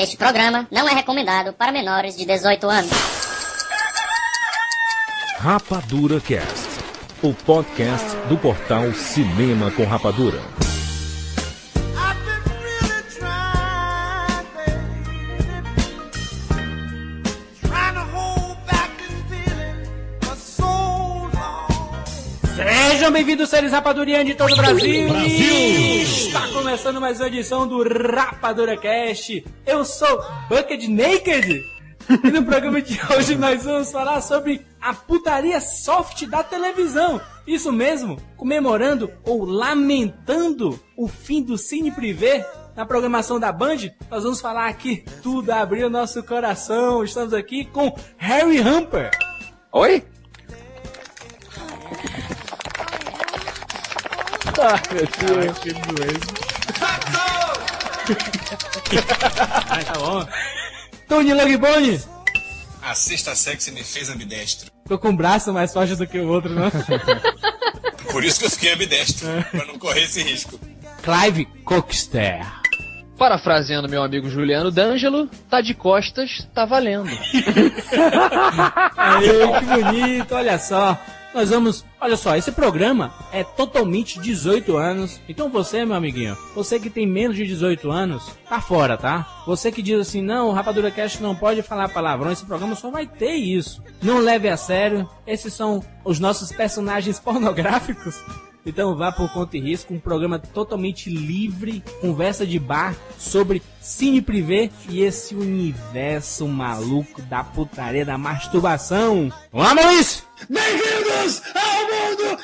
Este programa não é recomendado para menores de 18 anos. Rapadura Cast, o podcast do portal Cinema com Rapadura. Bem-vindos, seres rapadurianos de todo o Brasil. Brasil! Está começando mais uma edição do Rapadura Cast. Eu sou Bucket Naked. E no programa de hoje nós vamos falar sobre a putaria soft da televisão. Isso mesmo, comemorando ou lamentando o fim do Cine Privé na programação da Band. Nós vamos falar aqui tudo, abrir o nosso coração. Estamos aqui com Harry Humper. Oi? Ai, meu Deus. que doença. Ai, tá bom. Tony Logbone. A sexta sexy me fez ambidestro. Tô com um braço mais forte do que o outro, não? Por isso que eu fiquei ambidestro, pra não correr esse risco. Clive Cockster. Parafraseando meu amigo Juliano D'Angelo, tá de costas, tá valendo. Aê, que bonito, olha só. Nós vamos. Olha só, esse programa é totalmente 18 anos. Então você, meu amiguinho, você que tem menos de 18 anos, tá fora, tá? Você que diz assim, não, o Rapadura Cast não pode falar palavrão, esse programa só vai ter isso. Não leve a sério. Esses são os nossos personagens pornográficos. Então vá por conta e risco, um programa totalmente livre, conversa de bar sobre cine privê e esse universo maluco da putaria da masturbação. Vamos Maurício! Bem-vindos ao mundo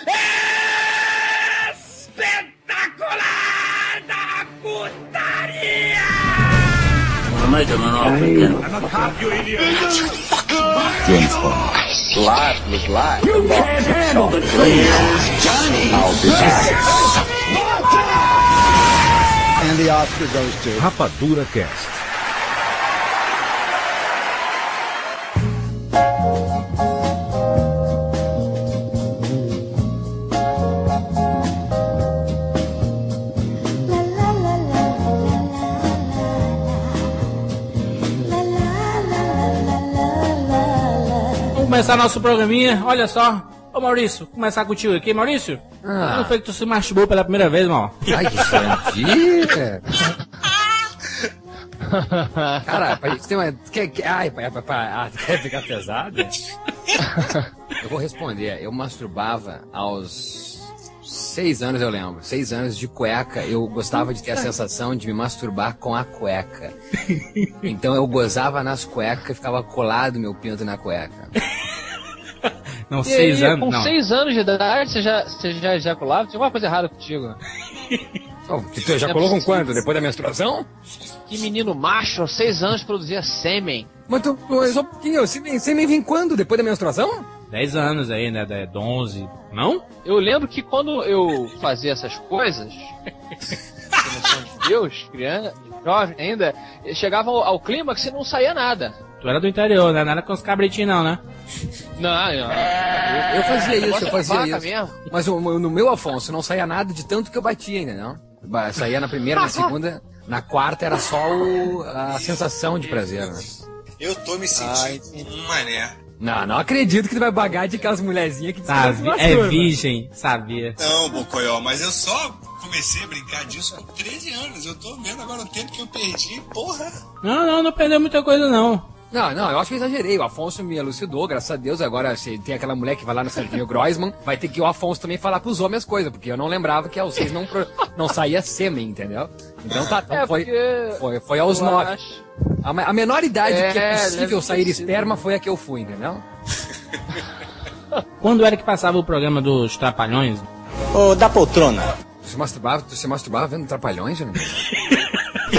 espetacular da putaria! James Bond. Live was live. You can't handle the truth, Johnny! I'll be back. And the Oscar goes to... Rapadura Cast. Começar nosso programinha. Olha só. Ô Maurício, começar contigo aqui, Maurício. Ah. Não foi que tu se masturbou pela primeira vez, mal. Ai, que mentira! Cara, pai, você tem uma. Quer, quer, ai, pai, pai, pai, quer ficar pesado? Eu vou responder. Eu masturbava aos seis anos, eu lembro. Seis anos de cueca. Eu gostava de ter a sensação de me masturbar com a cueca. Então eu gozava nas cuecas e ficava colado meu pinto na cueca. Não, E seis aí, anos. Com não. seis anos de idade, você já, você já ejaculava? Tinha alguma coisa errada contigo. Oh, tu já colou com quanto? Depois da menstruação? Que menino macho, aos seis anos, produzia sêmen. Mas tu, só um pouquinho, você me, você me vem quando? Depois da menstruação? Dez anos aí, né? Da- da 11. Não? Eu lembro que quando eu fazia essas coisas, de Deus, criança, jovem ainda, chegava ao, ao clímax e não saía nada. Tu era do interior, né? Nada com os cabritinhos, não, né? Não, não. Eu fazia isso, eu fazia isso. mesmo. Mas o- no meu Afonso não saía nada de tanto que eu batia ainda, não? Saía na primeira, na segunda, na quarta era só o- a sensação de prazer, né? Eu tô me sentindo um mané. Não, não acredito que tu vai bagar de aquelas mulherzinhas que Sabe? É masturba. virgem, sabia. Não, Bocoió, mas eu só comecei a brincar disso com 13 anos. Eu tô vendo agora o tempo que eu perdi. Porra! Não, não, não perdeu muita coisa, não. Não, não, eu acho que eu exagerei. O Afonso me elucidou, graças a Deus. Agora, se tem aquela mulher que vai lá no Serginho Groisman, vai ter que o Afonso também falar pros homens as coisas, porque eu não lembrava que aos seis não, não saía sêmen, entendeu? Então tá, então É, foi, foi, foi aos nove. acho- A, a menor idade É, que é possível deve sair esperma foi a que eu fui, entendeu? Quando era que passava o programa dos Trapalhões? Ô, da poltrona. Tu se masturbava, tu se masturbava vendo Trapalhões, né?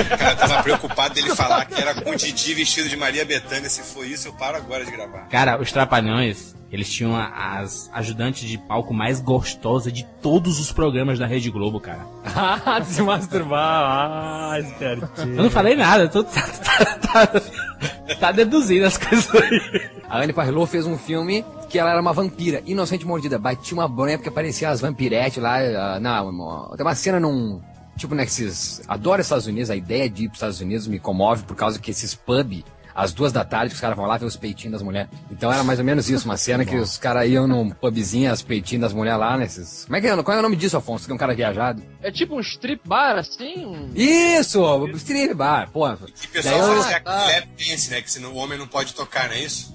O cara tava preocupado dele falar que era com o Didi vestido de Maria Bethânia. Se for isso, eu paro agora de gravar. Cara, os Trapalhões, eles tinham as ajudantes de palco mais gostosas de todos os programas da Rede Globo, cara. Ah, se masturbar, ah, espertinho. Eu não falei nada, tu tá, tá, tá, tá deduzindo as coisas aí. A Anne Parlot fez um filme que ela era uma vampira, inocente mordida. Batia uma bronha porque aparecia as vampiretes lá. ah, uma- tem uma cena num, tipo, né, esses. Adoro Estados Unidos, a ideia de ir pros Estados Unidos me comove por causa que esses pub, às duas da tarde, que os caras vão lá ver os peitinhos das mulheres. Então era mais ou menos isso, uma cena que os caras iam num pubzinho, as peitinhos das mulheres lá, nesses. Como é que é? Qual é o nome disso, Afonso? Que é um cara viajado? É tipo um strip bar, assim? Um... Isso! Strip bar, pô. Que o pessoal Daí eu- Ah, tá. lap dance, né? Que senão o homem não pode tocar, não é isso?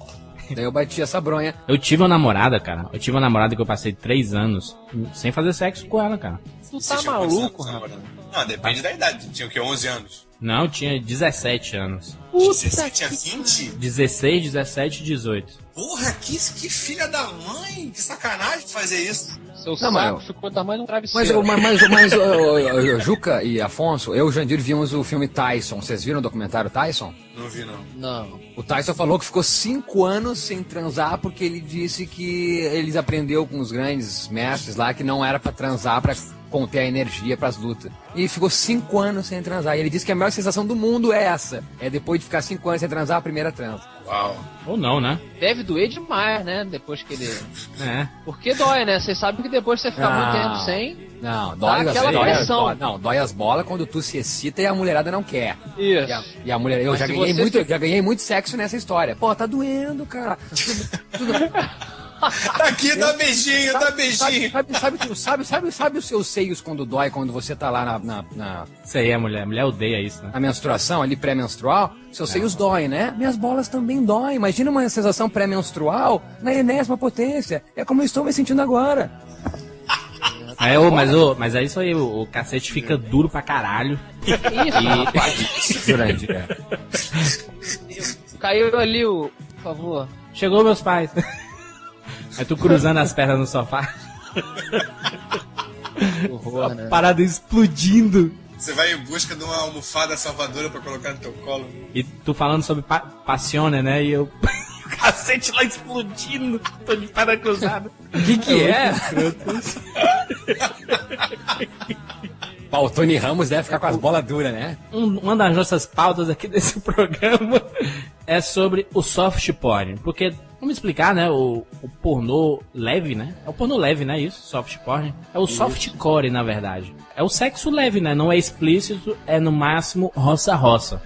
Daí eu bati essa bronha. Eu tive uma namorada, cara. Eu tive uma namorada que eu passei três anos sem fazer sexo com ela, cara. Tu Você tá maluco, rapaz? Não, depende da idade. Tinha o quê? 11 anos? Não, eu tinha 17 anos. 17 a 20? 16, 17, 18. Porra, que, que filha da mãe! Que sacanagem fazer isso. Seu Não, saco mas- ficou do tamanho de um Mas, travesseiro. mas, mas, mas, ô, Juca e Afonso, eu e o Jandir vimos o filme Tyson. Vocês viram o documentário Tyson? Não vi, não. Não. O Tyson falou que ficou cinco anos sem transar porque ele disse que eles aprendeu com os grandes mestres lá que não era pra transar pra conter a energia pras lutas. E ficou cinco anos sem transar. E ele disse que a melhor sensação do mundo é essa. É depois de ficar cinco anos sem transar, a primeira transa. Uau. Ou não, né? Deve doer demais, né? Depois que ele. É. Porque dói, né? Vocês sabem que depois você fica muito tempo sem. Não, dói, Dá as- aquela dói, pressão. dói- não, dói as bolas quando tu se excita e a mulherada não quer. Isso. E a, e a mulher, eu Mas já ganhei, você muito, se- já ganhei muito sexo nessa história. Pô, tá doendo, cara. Tudo- tudo- Aqui, dá beijinho, dá Sabe, beijinho. sabe, sabe, sabe, sabe, sabe os seus seios quando dói, quando você tá lá na, na, na- Isso aí é mulher. Mulher odeia isso, né? na menstruação, ali pré-menstrual? Seus seios doem, né? Minhas bolas também doem. Imagina uma sensação pré-menstrual na enésima potência. É como eu estou me sentindo agora. É, ô, mas, ô, mas é isso aí, o, o cacete fica duro pra caralho. Isso. Durante, cara. Caiu ali o. Por favor. Chegou meus pais. Aí tu cruzando as pernas no sofá. Horror, né? Parada explodindo. Você vai em busca de uma almofada salvadora pra colocar no teu colo. E tu falando sobre pa passione, né? E eu. o cacete lá explodindo. Tô de perna cruzada. O que que é? Pá, o Tony Ramos deve ficar com as bolas duras, né? Um- uma das nossas pautas aqui desse programa é sobre o soft porn. Porque, vamos explicar, né? O, o pornô leve, né? É o pornô leve, né? Isso, soft porn. É o softcore, na verdade. É o sexo leve, né? Não é explícito, é no máximo roça-roça.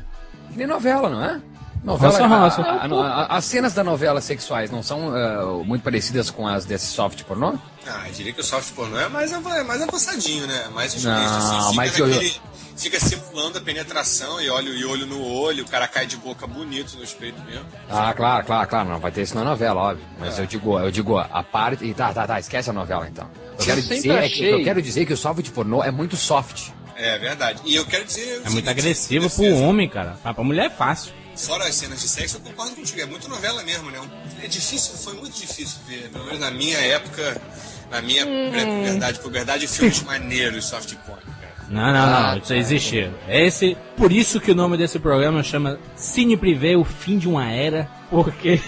Nem novela, não é? Novela, Roça, a- roça. a- a- a- as cenas da novela sexuais não são ah, muito parecidas com as desse soft pornô? Ah, eu diria que o soft pornô é mais, é mais avançadinho, né? Mais explícito, Não, assim. Fica, mas eu- naquele- fica simulando a penetração e olho, e olho no olho, o cara cai de boca bonito no espelho mesmo. Ah, claro, claro, claro, não vai ter isso na novela, óbvio. Mas eu digo, eu digo a parte. e Tá, tá, tá, esquece a novela então. Eu quero, sempre dizer, é que, achei- eu quero dizer que o soft pornô é muito soft. É verdade. E eu quero dizer. É muito agressivo pro homem, cara. Pra mulher é fácil. Fora as cenas de sexo, eu concordo contigo. É muito novela mesmo, né? É difícil, foi muito difícil ver. Pelo menos na minha época, na minha pré-puberdade, puberdade, filmes maneiros soft porn, cara. Não, não, não. Isso existia. Esse, por isso que o nome desse programa chama Cine Privé, o fim de uma era, porque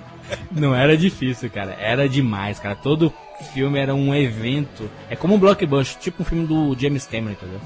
não era difícil, cara. Era demais, cara. Todo filme era um evento. É como um blockbuster, tipo um filme do James Cameron, entendeu?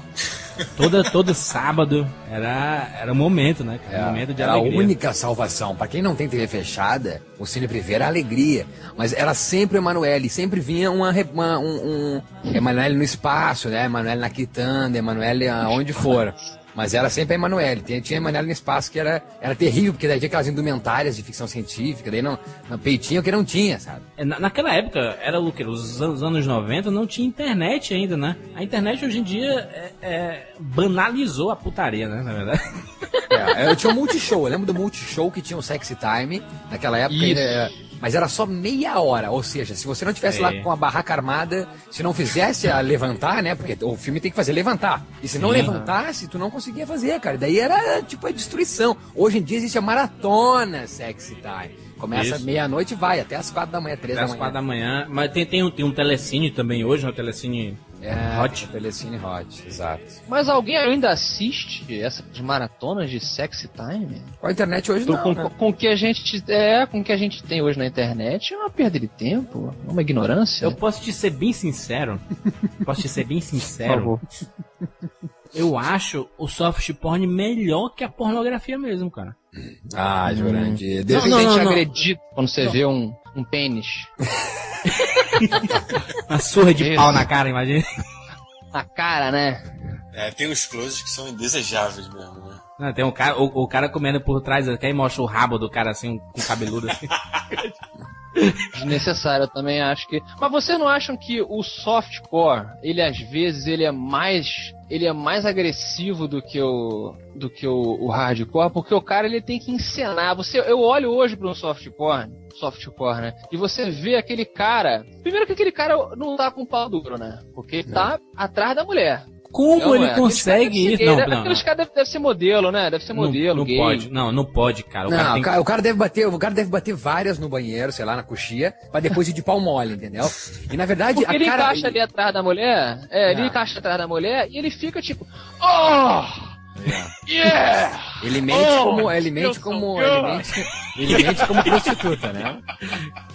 Toda, todo sábado era, era um momento, né? cara? Um momento de era É, a alegria. única salvação. Pra quem não tem TV fechada, o Cine Privé era alegria. Mas era sempre Emanuele, sempre vinha uma, uma- um, um Emanuele no espaço, né? Emanuele na quitanda, Emanuele aonde for. Mas era sempre a Emanuele. Tinha, tinha Emanuele no espaço que era, era terrível, porque daí tinha aquelas indumentárias de ficção científica, daí não, não peitinho que não tinha, sabe? É, na- Naquela época, era o que? Os anos, anos 90 não tinha internet ainda, né? A internet hoje em dia é- é, banalizou a putaria, né? Na verdade. É, eu tinha um multishow, eu lembro do multishow que tinha o Sexy Time, naquela época Isso. ainda, é, mas era só meia hora, ou seja, se você não tivesse lá É. com a barraca armada, se não fizesse a levantar, né, porque o filme tem que fazer levantar, e se não Sim. levantasse, tu não conseguia fazer, cara, daí era tipo a destruição. Hoje em dia existe a maratona Sexy Time, começa meia-noite e vai até as quatro da manhã, três Até da as quatro manhã. da manhã. Mas tem, tem, um, tem um telecine também hoje, um telecine É, hot. Telecine Hot, exato. Mas alguém ainda assiste essas maratonas de sexy time? Com a internet hoje Com, não, com, né? com o que a gente é, com que a gente tem hoje na internet é uma perda de tempo, é uma ignorância. Eu posso te ser bem sincero. posso te ser bem Por sincero. favor. Eu acho o soft porn melhor que a pornografia mesmo, cara. Ah, Jurandir, Não, Não, não, não, te não. agredido quando você vê um, um pênis Uma surra de Isso. pau na cara, imagina. na cara, né? É, tem uns closes que são indesejáveis mesmo, né? Não, tem um cara, o, o cara comendo por trás, aí mostra o rabo do cara assim, com cabeludo assim. Desnecessário, eu também acho que. Mas vocês não acham que o softcore, ele às vezes ele é mais ele é mais agressivo do que o do que o, o hardcore, porque o cara ele tem que encenar. Você, eu olho hoje para um softcore, softcore, né? E você vê aquele cara. Primeiro que aquele cara não tá com pau duro, né? Porque ele tá atrás da mulher. Como Não, ele é, consegue isso? Não, deve- não, Aqueles não. caras devem deve ser modelo, né? Deve ser modelo, não, não pode, não, não pode, cara. O cara Não, tem o cara, o cara deve bater, o cara deve bater várias no banheiro, sei lá, na coxia, pra depois ir de pau mole, entendeu? E na verdade, Porque a ele cara. encaixa ali atrás da mulher, é, ele Ah. encaixa atrás da mulher e ele fica tipo, oh, yeah! Ele mente Oh, como. Ele mente como. Ele mente, ele mente como prostituta, né?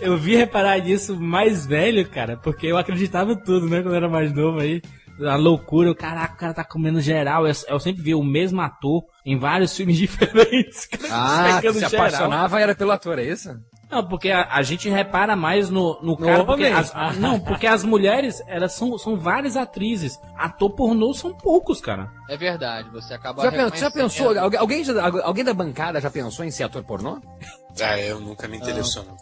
Eu vi reparar nisso mais velho, cara, porque eu acreditava em tudo, né, quando eu era mais novo aí. A loucura, eu, caraca, o cara tá comendo geral. Eu, eu sempre vi o mesmo ator em vários filmes diferentes. cara, Ah, se geral. apaixonava era pelo ator, é isso? Não, porque a, a gente repara mais no, no cara. Porque as, não, porque as mulheres, elas são, são várias atrizes. Ator pornô são poucos, cara. É verdade, você acaba Já, pen- já pensou? Alguém, alguém, já- alguém da bancada já pensou em ser ator pornô? Ah, eu nunca me interessou, não.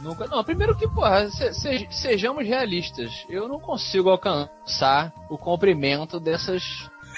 Nunca, não, primeiro que, porra, se- se- sejamos realistas. Eu não consigo alcançar o comprimento dessas,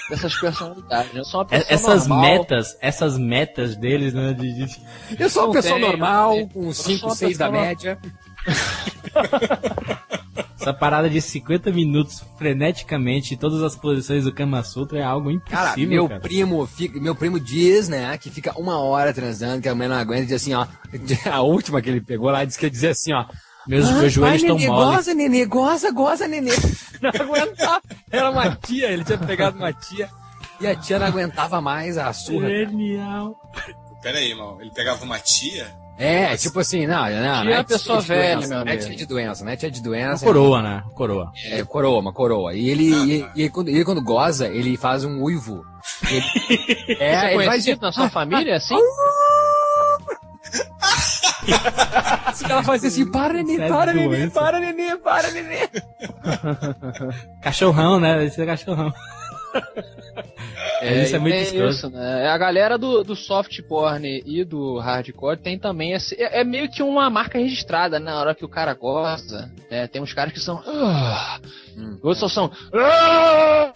dessas personalidades. Eu sou uma E- pessoa essas normal. metas, essas metas deles, né? De, de- Eu sou uma Não pessoa tem, normal, com uns Eu sou 5, uma 6 da média. Essa parada de 50 minutos freneticamente em todas as posições do Kama Sutra é algo Cara, impossível, meu cara. primo fica, meu primo diz, né, que fica uma hora transando, que a mulher não aguenta, e diz assim, ó. A última que ele pegou lá disse que ia dizer assim, ó. Meus, "Ah, meus joelhos estão nenê, moles. Goza, nenê, goza, goza, nenê. Não aguentava. Era uma tia, ele tinha pegado uma tia. E a tia não aguentava mais a surra. Genial. Pera aí, mal. Ele pegava uma tia. É, tipo assim, não, não. Não é pessoa de velha, doença, meu Não é amigo. tia de doença, não é tia de Uma doença. coroa, né? Coroa. É, coroa, uma coroa. E ele, e, e ele, quando, ele quando goza, ele faz um uivo. Ele, Você é, é ele faz conhecido na sua família, assim? assim, ela faz assim, para, nenê, Isso é para, nenê, doença. para, nenê, para, nenê. Cachorrão, né? Esse é cachorrão. É, isso é muito escroto. isso, né? A galera do, do soft porn e do hardcore tem também esse. É, é meio que uma marca registrada né? na hora que o cara gosta. né? tem uns caras que são. "Ah", Outros são. "Ah",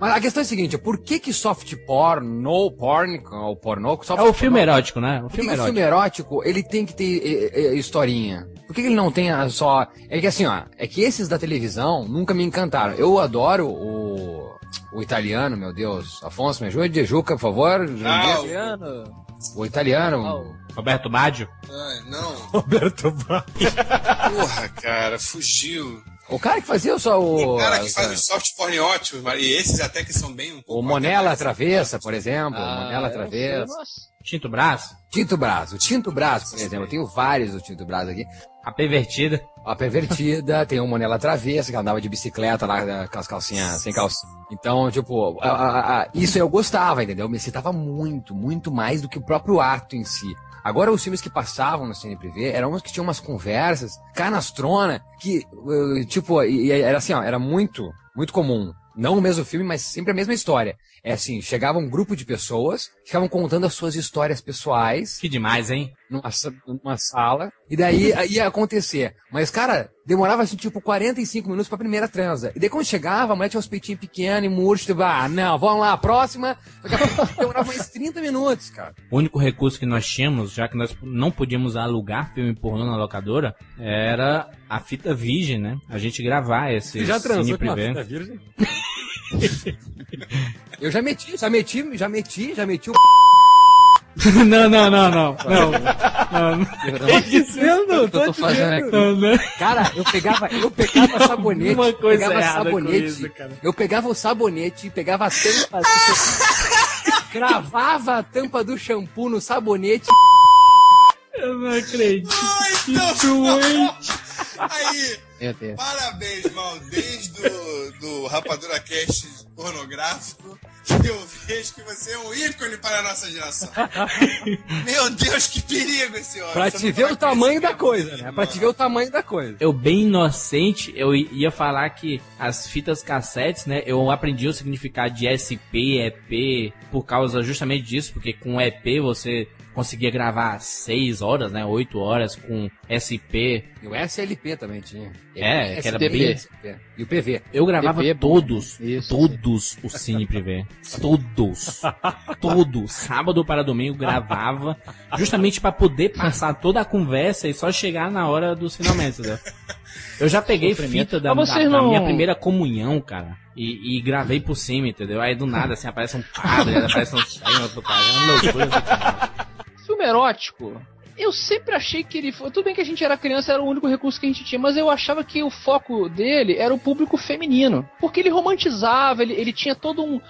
Mas a questão é a seguinte, por que que soft porno, porn, ou pornô, soft É o filme pornô, erótico, né? O Por que, filme que o erótico. filme erótico, ele tem que ter é, é, historinha? Por que, que ele não tem a só... É que assim, ó, é que esses da televisão nunca me encantaram. Eu adoro o, o italiano, meu Deus. Afonso, me ajude, Juca, por favor. Ah, Adriano. O italiano. Ah, Roberto Baggio. Ai, não. Roberto Ba- Porra, cara, fugiu. O cara que fazia só o... O cara que faz os soft porn ótimos, e esses até que são bem um pouco. O Monela Travessa, por exemplo. ah, Monela Travessa. nossa. Tinto Braço. Tinto Braço. O Tinto Braço, por exemplo. Eu tenho vários do Tinto Braço aqui. A pervertida. A pervertida, tem o Monela Travessa, que andava de bicicleta lá eh, com as calcinhas sem calça. Então, tipo, a- a- a- isso eu gostava, entendeu? Me excitava muito, muito mais do que o próprio ato em si. Agora, os filmes que passavam no Cine Privé eram uns que tinham umas conversas canastrona, que, eh, tipo, era assim, ó, era muito, muito comum. Não o mesmo filme, mas sempre a mesma história. É assim, chegava um grupo de pessoas, ficavam contando as suas histórias pessoais, Que demais, hein? numa, numa sala, e daí ia acontecer. Mas, cara, demorava assim, tipo, 45 minutos pra primeira transa. E daí quando chegava, a mulher tinha uns peitinhos pequenos e murcho, tipo, ah, não, vamos lá, próxima. Daqui a pouco demorava mais 30 minutos, cara. O único recurso que nós tínhamos, já que nós não podíamos alugar filme pornô na locadora, era a fita virgem, né? A gente gravar esse cine privê. virgem? Eu já meti, já meti, já meti, já meti o não, não, não, não. Não, não, não. Tô dizendo, eu tô fazendo aqui. não, não. Cara, eu pegava, eu pegava sabonete, Uma coisa pegava sabonete, isso, cara. eu pegava o sabonete, pegava a tampa, cravava a tampa do shampoo no sabonete. Eu não acredito. Ai, Que doente. Aí, Meu Deus. parabéns, mal. Desde o do Rapadura Cast pornográfico eu vejo que você é um ícone para a nossa geração. Meu Deus, que perigo esse homem. Pra Você te não ver o tamanho da coisa, né? Pra te ver o tamanho da coisa. Eu, bem inocente, eu ia falar que as fitas cassetes, né? Eu aprendi o significado de SP, EP, por causa justamente disso, porque com EP você conseguia gravar 6 horas, né? 8 horas com SP. E o SLP também tinha. É, que era bem-. E o PV. Eu gravava bom. todos, Isso, todos os Cine Privé. Todos. todos. Sábado para domingo gravava, justamente pra poder passar toda a conversa e só chegar na hora dos finalmente, entendeu? Eu já peguei fita da, da- da não- minha primeira comunhão, cara. E, e gravei por cima, entendeu? Aí do nada, assim, aparece um padre, aparece um... Aí, uma puta- é uma loucura, assim, cara. Filme erótico. Eu sempre achei que ele foi. Tudo bem que a gente era criança, era o único recurso que a gente tinha, mas eu achava que o foco dele era o público feminino. Porque ele romantizava, ele, ele tinha todo um,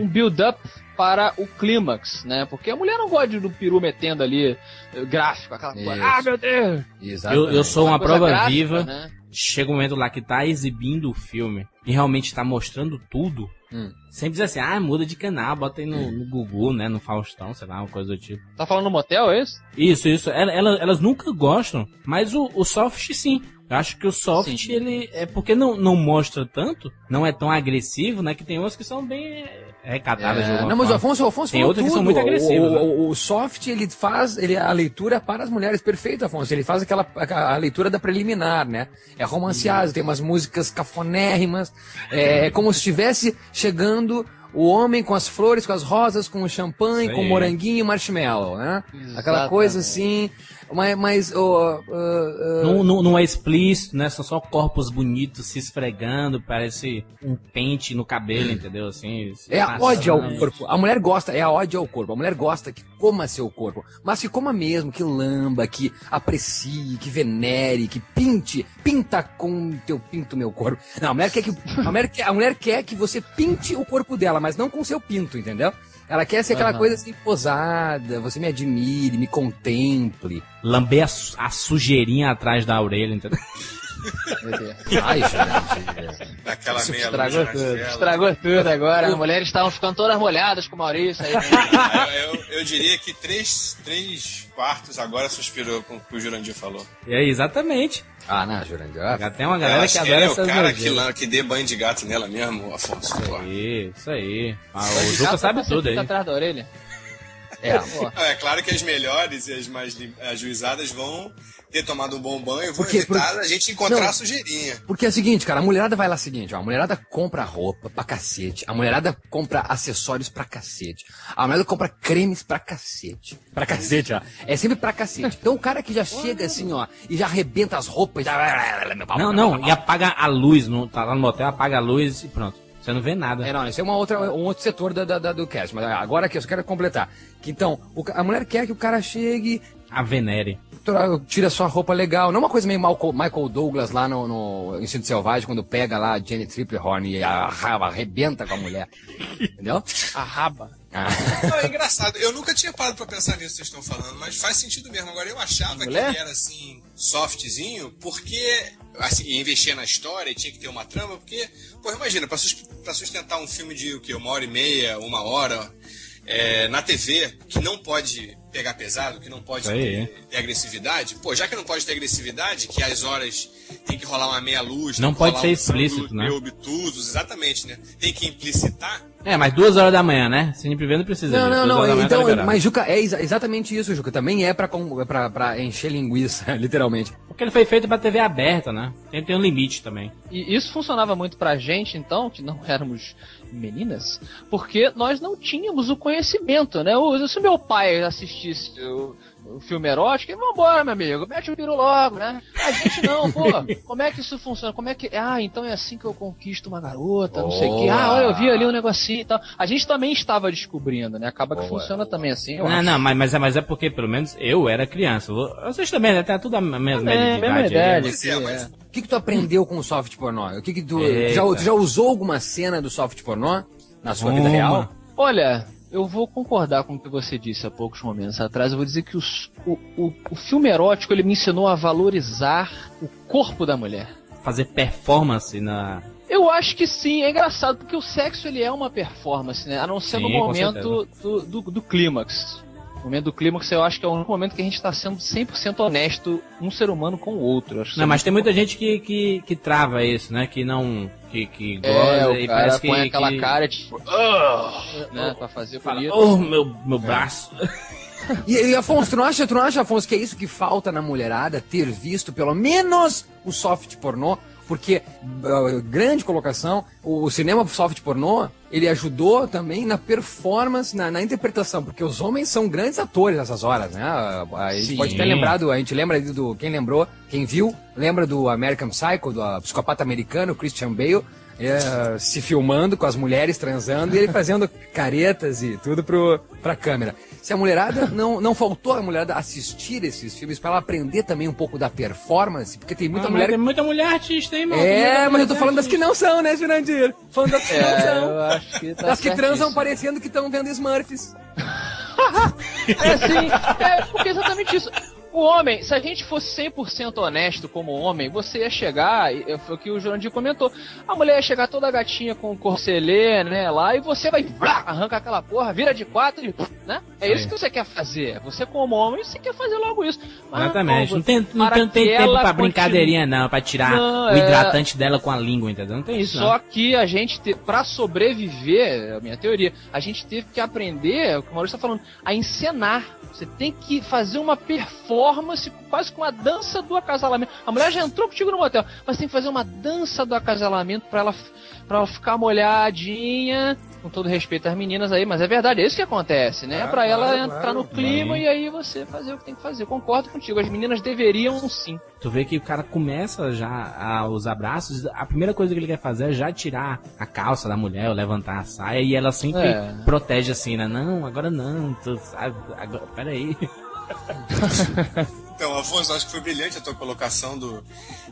um build-up para o clímax, né? Porque a mulher não gosta do peru metendo ali eh, gráfico, aquela coisa. Isso. Ah, meu Deus! Eu, Exatamente. eu sou uma coisa prova gráfica, viva. né? chega um momento lá que tá exibindo o filme e realmente tá mostrando tudo, Hum. sempre diz assim, ah, muda de canal, bota aí no, no Gugu, né, no Faustão, sei lá, uma coisa do tipo. Tá falando no motel, é isso? Isso, isso, ela- ela- elas nunca gostam, mas o, o soft sim. Eu acho que o soft, Sim. ele, é porque não, não mostra tanto, não é tão agressivo, né, que tem umas que são bem recatadas de É, alguma não, mas o. Afonso, o Afonso Tem falou outras que tudo. são muito O- agressivas, O, né? o- o soft, ele faz ele, a leitura para as mulheres, perfeito, Afonso. Ele faz aquela a, a leitura da preliminar, né? É romanceado, tem umas músicas cafonérrimas. É, como se estivesse chegando o homem com as flores, com as rosas, com o champanhe, com aí. moranguinho e marshmallow, né? Aquela Exatamente. coisa assim. Mas, mas ó, ó, ó, Não, não, não é explícito, né? São só corpos bonitos se esfregando, parece um pente no cabelo, entendeu? Assim, É a ódio ao corpo. A mulher gosta, é a ódio ao corpo. A mulher gosta que coma seu corpo. Mas que coma mesmo, que lamba, que aprecie, que venere, que pinte. Pinta com teu pinto meu corpo. Não, a mulher quer que. A mulher quer, a mulher quer que você pinte o corpo dela, mas não com seu pinto, entendeu? Ela quer ser aquela Aham. coisa assim, posada, você me admire, me contemple. Lamber a, su- a sujeirinha atrás da orelha, entendeu? Ai, gente. Daquela Isso meia estragou tudo. Estragou tudo agora. As mulheres estavam ficando todas molhadas com o Maurício aí. Eu, eu- eu diria que três, três quartos agora suspirou com o que o Jurandir falou. Aí, exatamente. Ah, não, Jurandir. ah, tem uma galera acho que adora ele é o essas cara que, lan- que dê banho de gato nela mesmo, Afonso. pô. Isso aí. Ah, o Juca tá sabe tudo aí. fita atrás da orelha. É. É claro que as melhores e as mais ajuizadas vão ter tomado um bom banho, vão Porque- evitar porque- a gente encontrar Não. a sujeirinha. Porque é o seguinte, cara, a mulherada vai lá seguinte, ó, a mulherada compra roupa pra cacete, a mulherada compra acessórios pra cacete, a mulherada compra cremes pra cacete, pra cacete, ó, é sempre pra cacete. Então o cara que já chega assim, ó, e já arrebenta as roupas, já... Não, não, e apaga a luz, no, tá lá no motel, apaga a luz e pronto. Você não vê nada. É, não, esse é uma outra, um outro setor da, da- da- do cast, mas agora que eu só quero completar. Que então, o a mulher quer que o cara chegue, A venere. tira sua roupa legal, não uma coisa meio Michael Douglas lá no, no Instinto Selvagem, quando pega lá a Jenny Triplehorn e arra- arrebenta com a mulher. Entendeu? a raba. Ah. Não, é engraçado. Eu nunca tinha parado pra pensar nisso que vocês estão falando, mas faz sentido mesmo. Agora, eu achava que Mulher? ele era assim, softzinho, porque assim, investia na história e tinha que ter uma trama, porque, pô, imagina, pra, sus- pra sustentar um filme de o quê? Uma hora e meia, uma hora, é, na TV, que não pode pegar pesado, que não pode ter, ter agressividade, pô, já que não pode ter agressividade, que as horas tem que rolar uma meia luz, Não pode ser um explícito, né? obtusos, exatamente, né? Tem que implicitar. É, mas duas horas da manhã, né? Cine Privé não precisa Não, não, não. tá Então, liberado. mas Juca, é exa- exatamente isso, Juca. Também é pra, com- pra, pra encher linguiça, literalmente. Porque ele foi feito pra TV aberta, né? Tem, tem um limite também. E isso funcionava muito pra gente, então, que não éramos meninas, porque nós não tínhamos o conhecimento, né? O- Se meu pai assistisse o, o filme erótico, ele, vambora, meu amigo, mete o piru logo, né? A gente não, pô, como é que isso funciona? Como é que. Ah, então é assim que eu conquisto uma garota, não sei o que. Ah, olha, eu vi ali um negocinho e tal. A gente também estava descobrindo, né? Acaba que Boa. funciona também assim, eu Não, acho. não, mas, mas, é, mas é porque pelo menos eu era criança. Vocês também, né? Tá tudo a mesma É, idade. né? É, mas O que, que tu aprendeu com o soft pornô? O que, que tu. Eita. Já, tu já usou alguma cena do soft pornô na sua vida Uma. real? Olha, eu vou concordar com o que você disse há poucos momentos atrás. Eu vou dizer que os- o, o, o filme erótico ele me ensinou a valorizar o corpo da mulher. Fazer performance na. Eu acho que sim, é engraçado, porque o sexo ele é uma performance, né? A não ser Sim, no momento do, do, do clímax. No momento do clímax, eu acho que é o único momento que a gente tá sendo 100% honesto um ser humano com o outro. Não, isso mas é tem muita gente que, que, que trava isso, né? Que não. Que, que goza É, o e cara parece que. põe aquela que cara tipo, "Ugh", né, pra fazer Fala, bonito. oh, meu, meu braço. E, e, Afonso, tu não, acha, tu não acha, Afonso, que é isso que falta na mulherada ter visto pelo menos o soft pornô? Porque, grande colocação, o, cinema soft pornô, ele ajudou também na performance, na, na interpretação, porque os homens são grandes atores nessas horas, né? A, gente Sim. pode ter lembrado, a gente lembra do, quem lembrou, quem viu, lembra do American Psycho, do psicopata americano, Christian Bale, é, se filmando com as mulheres transando e ele fazendo caretas e tudo pro, pra câmera. Se a mulherada não, não faltou a mulherada assistir esses filmes pra ela aprender também um pouco da performance, porque tem muita Ah, mulher. Tem muita mulher artista, hein, mano? É, mas eu tô falando das que artista. não são, né, Jurandir? Falando das que não É, são. eu acho que tá Das que transam parecendo que estão vendo Smurfs. É sim, é porque é exatamente isso. O homem, se a gente fosse 100% honesto como homem, você ia chegar, foi o que o Jurandir comentou, a mulher ia chegar toda gatinha com corcelê, né, lá, e você vai, vrá, arranca aquela porra, vira de quatro e, né? É isso Sim. que você quer fazer. Você como homem, você quer fazer logo isso. Mas Exatamente. não, Não tem, não tem, tem tempo pra continue- brincadeirinha, não. Pra tirar Não, o é- hidratante dela com a língua, entendeu? Não tem isso, Só não. que a gente, te, pra sobreviver, é a minha teoria, a gente teve que aprender, é o que o Maurício tá falando, a encenar. Você tem que fazer uma performance, quase com uma dança do acasalamento. A mulher já entrou contigo no motel, mas tem que fazer uma dança do acasalamento pra ela, pra ela ficar molhadinha, com todo respeito às meninas aí, mas é verdade, é isso que acontece, né? Claro, pra ela claro, entrar claro. no clima Bem. e aí você fazer o que tem que fazer. Concordo contigo, as meninas deveriam sim. Tu vê que o cara começa já a usar braços, a primeira coisa que ele quer fazer é já tirar a calça da mulher, ou levantar a saia, e ela sempre É. protege assim, né? Não, agora não, tu sabe, agora, peraí. Então, Afonso, acho que foi brilhante a tua colocação do,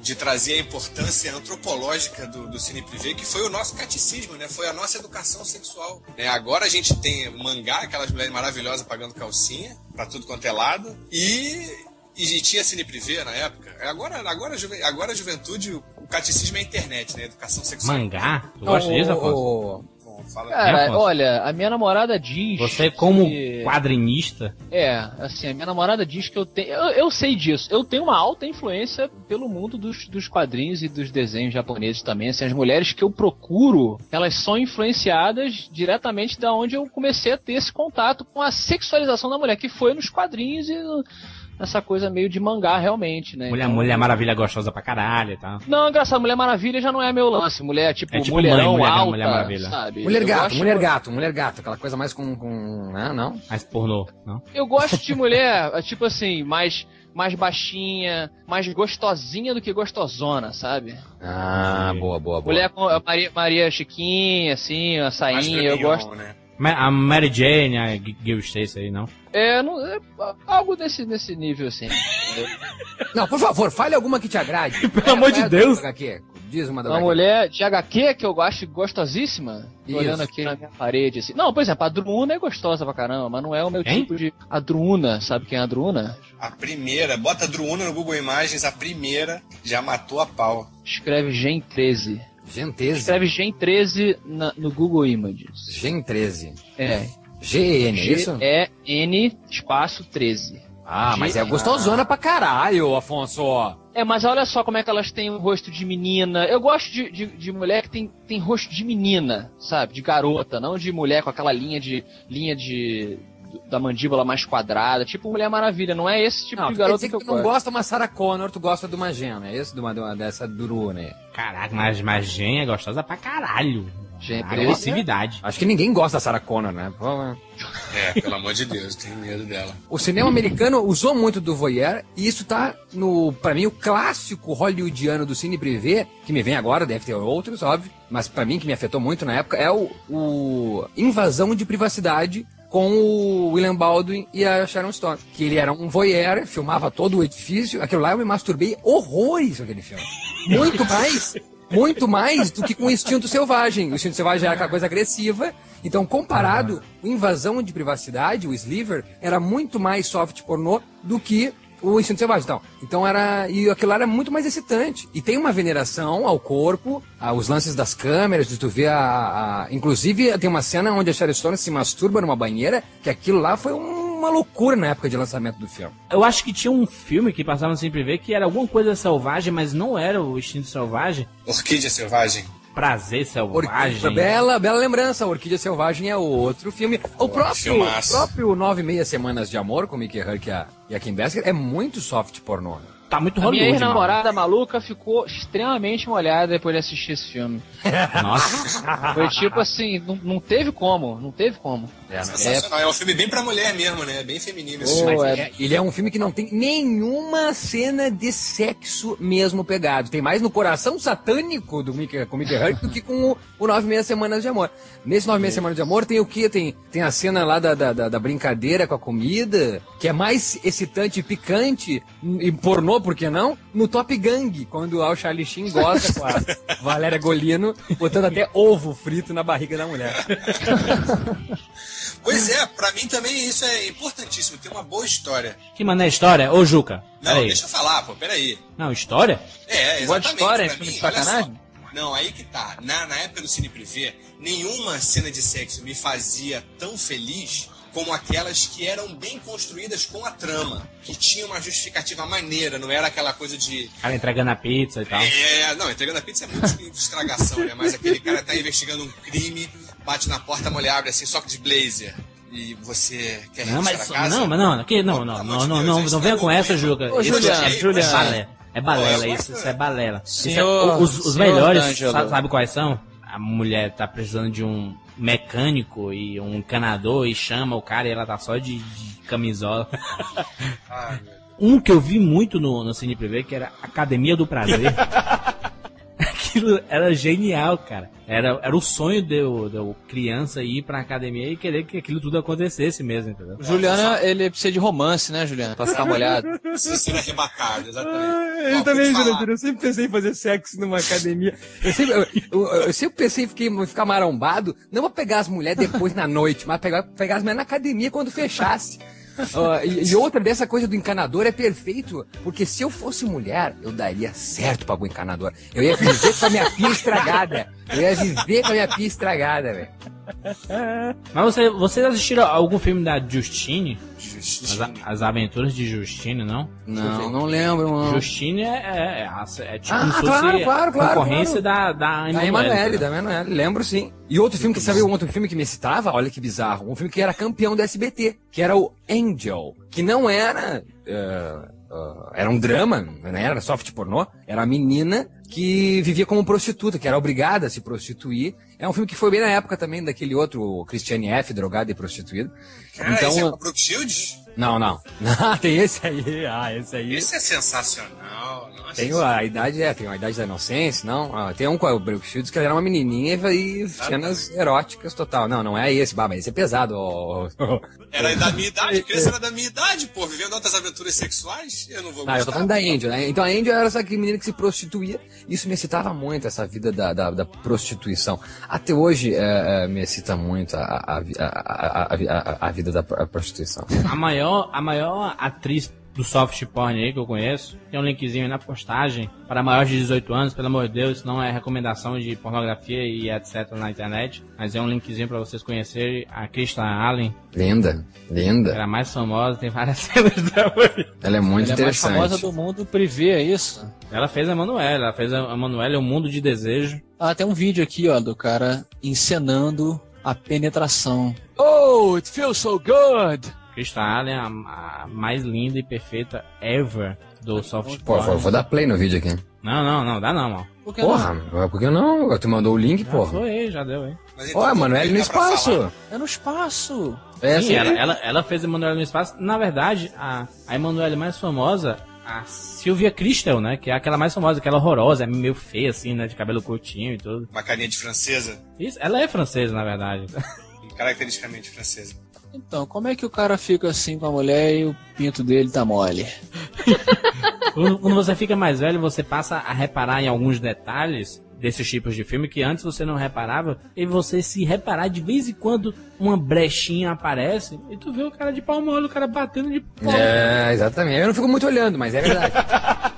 de trazer a importância antropológica do, do cine privê, que foi o nosso catecismo, né? Foi a nossa educação sexual. né? agora a gente tem mangá, aquelas mulheres maravilhosas pagando calcinha pra tudo quanto é lado, e, e tinha cine privê na época. Agora, agora, agora a juventude, o, o catecismo é a internet, né? Educação sexual. Mangá? Tu gosta disso, Afonso? Fala- Cara, olha, a minha namorada diz. Você como que- quadrinista, É, assim, a minha namorada diz que eu tenho. Eu, eu sei disso. Eu tenho uma alta influência pelo mundo dos, dos quadrinhos e dos desenhos japoneses também. Assim, as mulheres que eu procuro, elas são influenciadas diretamente da onde eu comecei a ter esse contato com a sexualização da mulher, que foi nos quadrinhos e no- nessa coisa meio de mangá, realmente, né? mulher, Então, mulher maravilha gostosa pra caralho e tal. Não, engraçado, Mulher Maravilha já não é meu lance. Mulher, tipo, É tipo mulherão mãe, mulher, alta, Mulher Maravilha. sabe? Mulher gato, gosto- mulher gato, mulher gato, aquela coisa mais com. com né, não? Mas pornô, não? Eu gosto de mulher, tipo assim, mais, mais baixinha, mais gostosinha do que gostosona, sabe? Ah, boa, boa, boa. Mulher com a Maria, Maria Chiquinha, assim, a Mais sainha, eu gosto. né? A Mary Jane, a Gil Stacy aí, não? É, não, é algo desse, desse nível, assim. Não, por favor, fale alguma que te agrade. Pelo amor de Deus. Diz uma da Uma HQ. mulher de HQ que eu gosto gostosíssima. Isso. olhando aqui na minha parede, assim. Não, por exemplo, a Druuna é gostosa pra caramba, mas não é o meu Quem? tipo de. A Druuna, sabe quem é a Druuna? A primeira, bota Druuna no Google Imagens, a primeira já matou a pau. Escreve Gen 13. Gentese. Escreve Gen 13 na- no Google Images. Gen 13. É. GN, é isso? G-E-N espaço 13. Ah, mas é gostosona pra caralho, Afonso. É, mas olha só como é que elas têm um rosto de menina. Eu gosto de, de, de mulher que tem, tem rosto de menina, sabe? De garota, não de mulher com aquela linha de. linha de. Da mandíbula mais quadrada, tipo Mulher Maravilha, não é esse tipo Não, de dizer que que eu tu não gosta de uma Sarah Connor, tu gosta de uma Gena, é isso? De uma, de uma dessa Duru, né? Caraca, mas, mas Jen é gostosa pra caralho. É agressividade. Acho que ninguém gosta da Sarah Connor, né? Pô, É, pelo amor de Deus, tenho medo dela. O cinema americano usou muito do voyeur e isso tá no, pra mim, o clássico hollywoodiano do cine privê, que me vem agora, deve ter outros, óbvio, mas pra mim que me afetou muito na época é o, o invasão de privacidade com o William Baldwin e a Sharon Stone, que ele era um voyeur, filmava todo o edifício, aquilo lá eu me masturbei horrores aquele filme. Muito mais muito mais do que com o instinto selvagem. O instinto selvagem era aquela coisa agressiva. Então, comparado, o invasão de privacidade, o Sliver, era muito mais soft pornô do que O Instinto Selvagem, então. Então era. E aquilo lá era muito mais excitante. E tem uma veneração ao corpo, aos lances das câmeras, de tu ver a, a- Inclusive, tem uma cena onde a Sharon Stone se masturba numa banheira, que aquilo lá foi uma loucura na época de lançamento do filme. Eu acho que tinha um filme que passava Sempre Ver que era alguma coisa selvagem, mas não era o instinto selvagem. Orquídea Selvagem. Prazer selvagem. Orquídea, bela, bela lembrança. Orquídea Selvagem é outro filme. O próprio, filmaço. próprio Nove e Meia Semanas de Amor, com o Mickey Huck e a, e a Kim Basinger, é muito soft pornô. Tá muito A minha Hollywood, mano. ex-namorada maluca ficou extremamente molhada depois de assistir esse filme. Nossa. Foi tipo assim, não, não teve como, não teve como. É, Sensacional. É um filme bem pra mulher mesmo, né? Bem feminino esse filme. é- É, ele é um filme que não tem nenhuma cena de sexo mesmo pegado. Tem mais no coração satânico do Mickey, com Mickey do que com o, o Nove e Meia Semanas de Amor. Nesse Nove e Meia Semanas de Amor tem o quê? Tem, tem a cena lá da, da, da- da brincadeira com a comida, que é mais excitante e picante, e pornô, por que não? No Top Gang, quando o Al Charlie Sheen gosta com a Valéria Golino, botando até ovo frito na barriga da mulher. Pois é, pra mim também isso é importantíssimo. Ter uma boa história. Que mané história? Ô, Juca. Não, Peraí. deixa eu falar, pô, peraí. Não, história? É, exatamente. história, pra mim, sacanagem? Não, aí que tá. Na, na época do Cine Privé, nenhuma cena de sexo me fazia tão feliz como aquelas que eram bem construídas com a trama. Que tinha uma justificativa maneira, não era aquela coisa de. Cara entregando a pizza e tal. É, não, entregando a pizza é muito de estragação, né? Mas aquele cara tá investigando um crime, bate na porta, a mulher abre assim, só que de blazer. E você quer Não, mas a casa? não, mas não, que, não, não, não, não, não, isso não venha é com essa, muito- Juca. Ô, é, Juliano. é balela. É balela, isso, isso é balela. Isso é- Senhor- os, os senhor melhores, sabe, sabe quais são? A mulher tá precisando de um mecânico e um encanador e chama o cara e ela tá só de, de camisola. Ah. Um que eu vi muito no, no Cine Privé, que era Academia do Prazer. Aquilo era genial, cara. Era, era o sonho de eu, de eu criança ir pra academia e querer que aquilo tudo acontecesse mesmo, entendeu? O Juliano, ele precisa de romance, né, Juliano? Pra ficar molhado. Precisa ser arrebatado, exatamente. Ah, Eu Ó, também, Jurandir, eu sempre pensei em fazer sexo numa academia. Eu sempre, eu, eu- eu sempre pensei em fiquei- em ficar marombado, não pra pegar as mulheres depois na noite, mas pegar, pegar as mulheres na academia quando fechasse. Ó, e, e outra dessa coisa do encanador é perfeito, porque se eu fosse mulher, eu daria certo pra algum encanador. Eu ia viver com a minha pia estragada. Eu ia viver com a minha pia estragada, velho. Mas você, vocês assistiram algum filme da Justine? As, Justine. a- as aventuras de Justine, não? Não, não lembro, mano. Justine é, é, é, a- é tipo Ah, claro, claro, claro, concorrência da, da Da Emanuele, da Emanuele, lembro sim. E outro filme que sabe um outro filme que me excitava? Olha que bizarro. Um filme que era campeão do SBT, que era o Angel, que não era. eh, eh, era um drama, né? Era soft pornô. Era a menina que vivia como prostituta, que era obrigada a se prostituir. É um filme que foi bem na época também daquele outro, Christiane F., drogado e prostituído. Cara, então, esse é o Brooke Shields? não, não. Não, tem esse aí. Ah, esse aí. Esse é sensacional. Nossa, Tem a idade, é, tem a idade da inocência, não? Ah, tem um com o Brooke Shields que ela era uma menininha e cenas eróticas total. Não, não é esse, bah, mas esse é pesado. ó. Era da minha idade, a criança era da minha idade, pô. Vivendo outras aventuras sexuais, eu não vou Não, eu tô gostar. falando da Angel, né? Então a Angel era essa menina que se prostituía. Isso me excitava muito, essa vida da, da, da prostituição. Até hoje é, é, me excita muito a, a, a, a, a, a, vida da pro- prostituição. A maior, a maior atriz do soft porn aí que eu conheço, tem um linkzinho aí na postagem para maiores de 18 anos, pelo amor de Deus, isso não é recomendação de pornografia e etc na internet, mas é um linkzinho para vocês conhecerem a Krista Allen, Linda, que linda. era a mais famosa, tem várias cenas dela. Ela é muito Ele é a mais interessante. famosa do mundo privê, é isso? Ela fez a Manuela, ela fez a Manuela, o mundo de desejo. Ah, tem um vídeo aqui, ó, do cara encenando a penetração. Oh, it feels so good! Krista Allen, a, a mais linda e perfeita ever do soft Pô, vou, vou dar play no vídeo aqui. Não, não, não, dá não, mano. Por que Porra, por que não? Tu mandou o link, Já porra. foi aí, já deu. Mas então, Ó, Manoel no dá pra falar. espaço. não? É no espaço. É, Sim, assim, ela, ela, ela fez a Emanuele no espaço. Na verdade, a, a Emanuele mais famosa, a Sylvia Christel, né? Que é aquela mais famosa, aquela horrorosa, é meio feia, assim, né? De cabelo curtinho e tudo. Uma carinha de francesa, Isso, ela é francesa, na verdade. caracteristicamente francesa. Então, como é que o cara fica assim com a mulher e o pinto dele tá mole? Quando você fica mais velho, você passa a reparar em alguns detalhes desses tipos de filme que antes você não reparava, e você se reparar de vez em quando uma brechinha aparece e tu vê o cara de pau mole, o cara batendo de pau. É, exatamente. Eu não fico muito olhando, mas é verdade.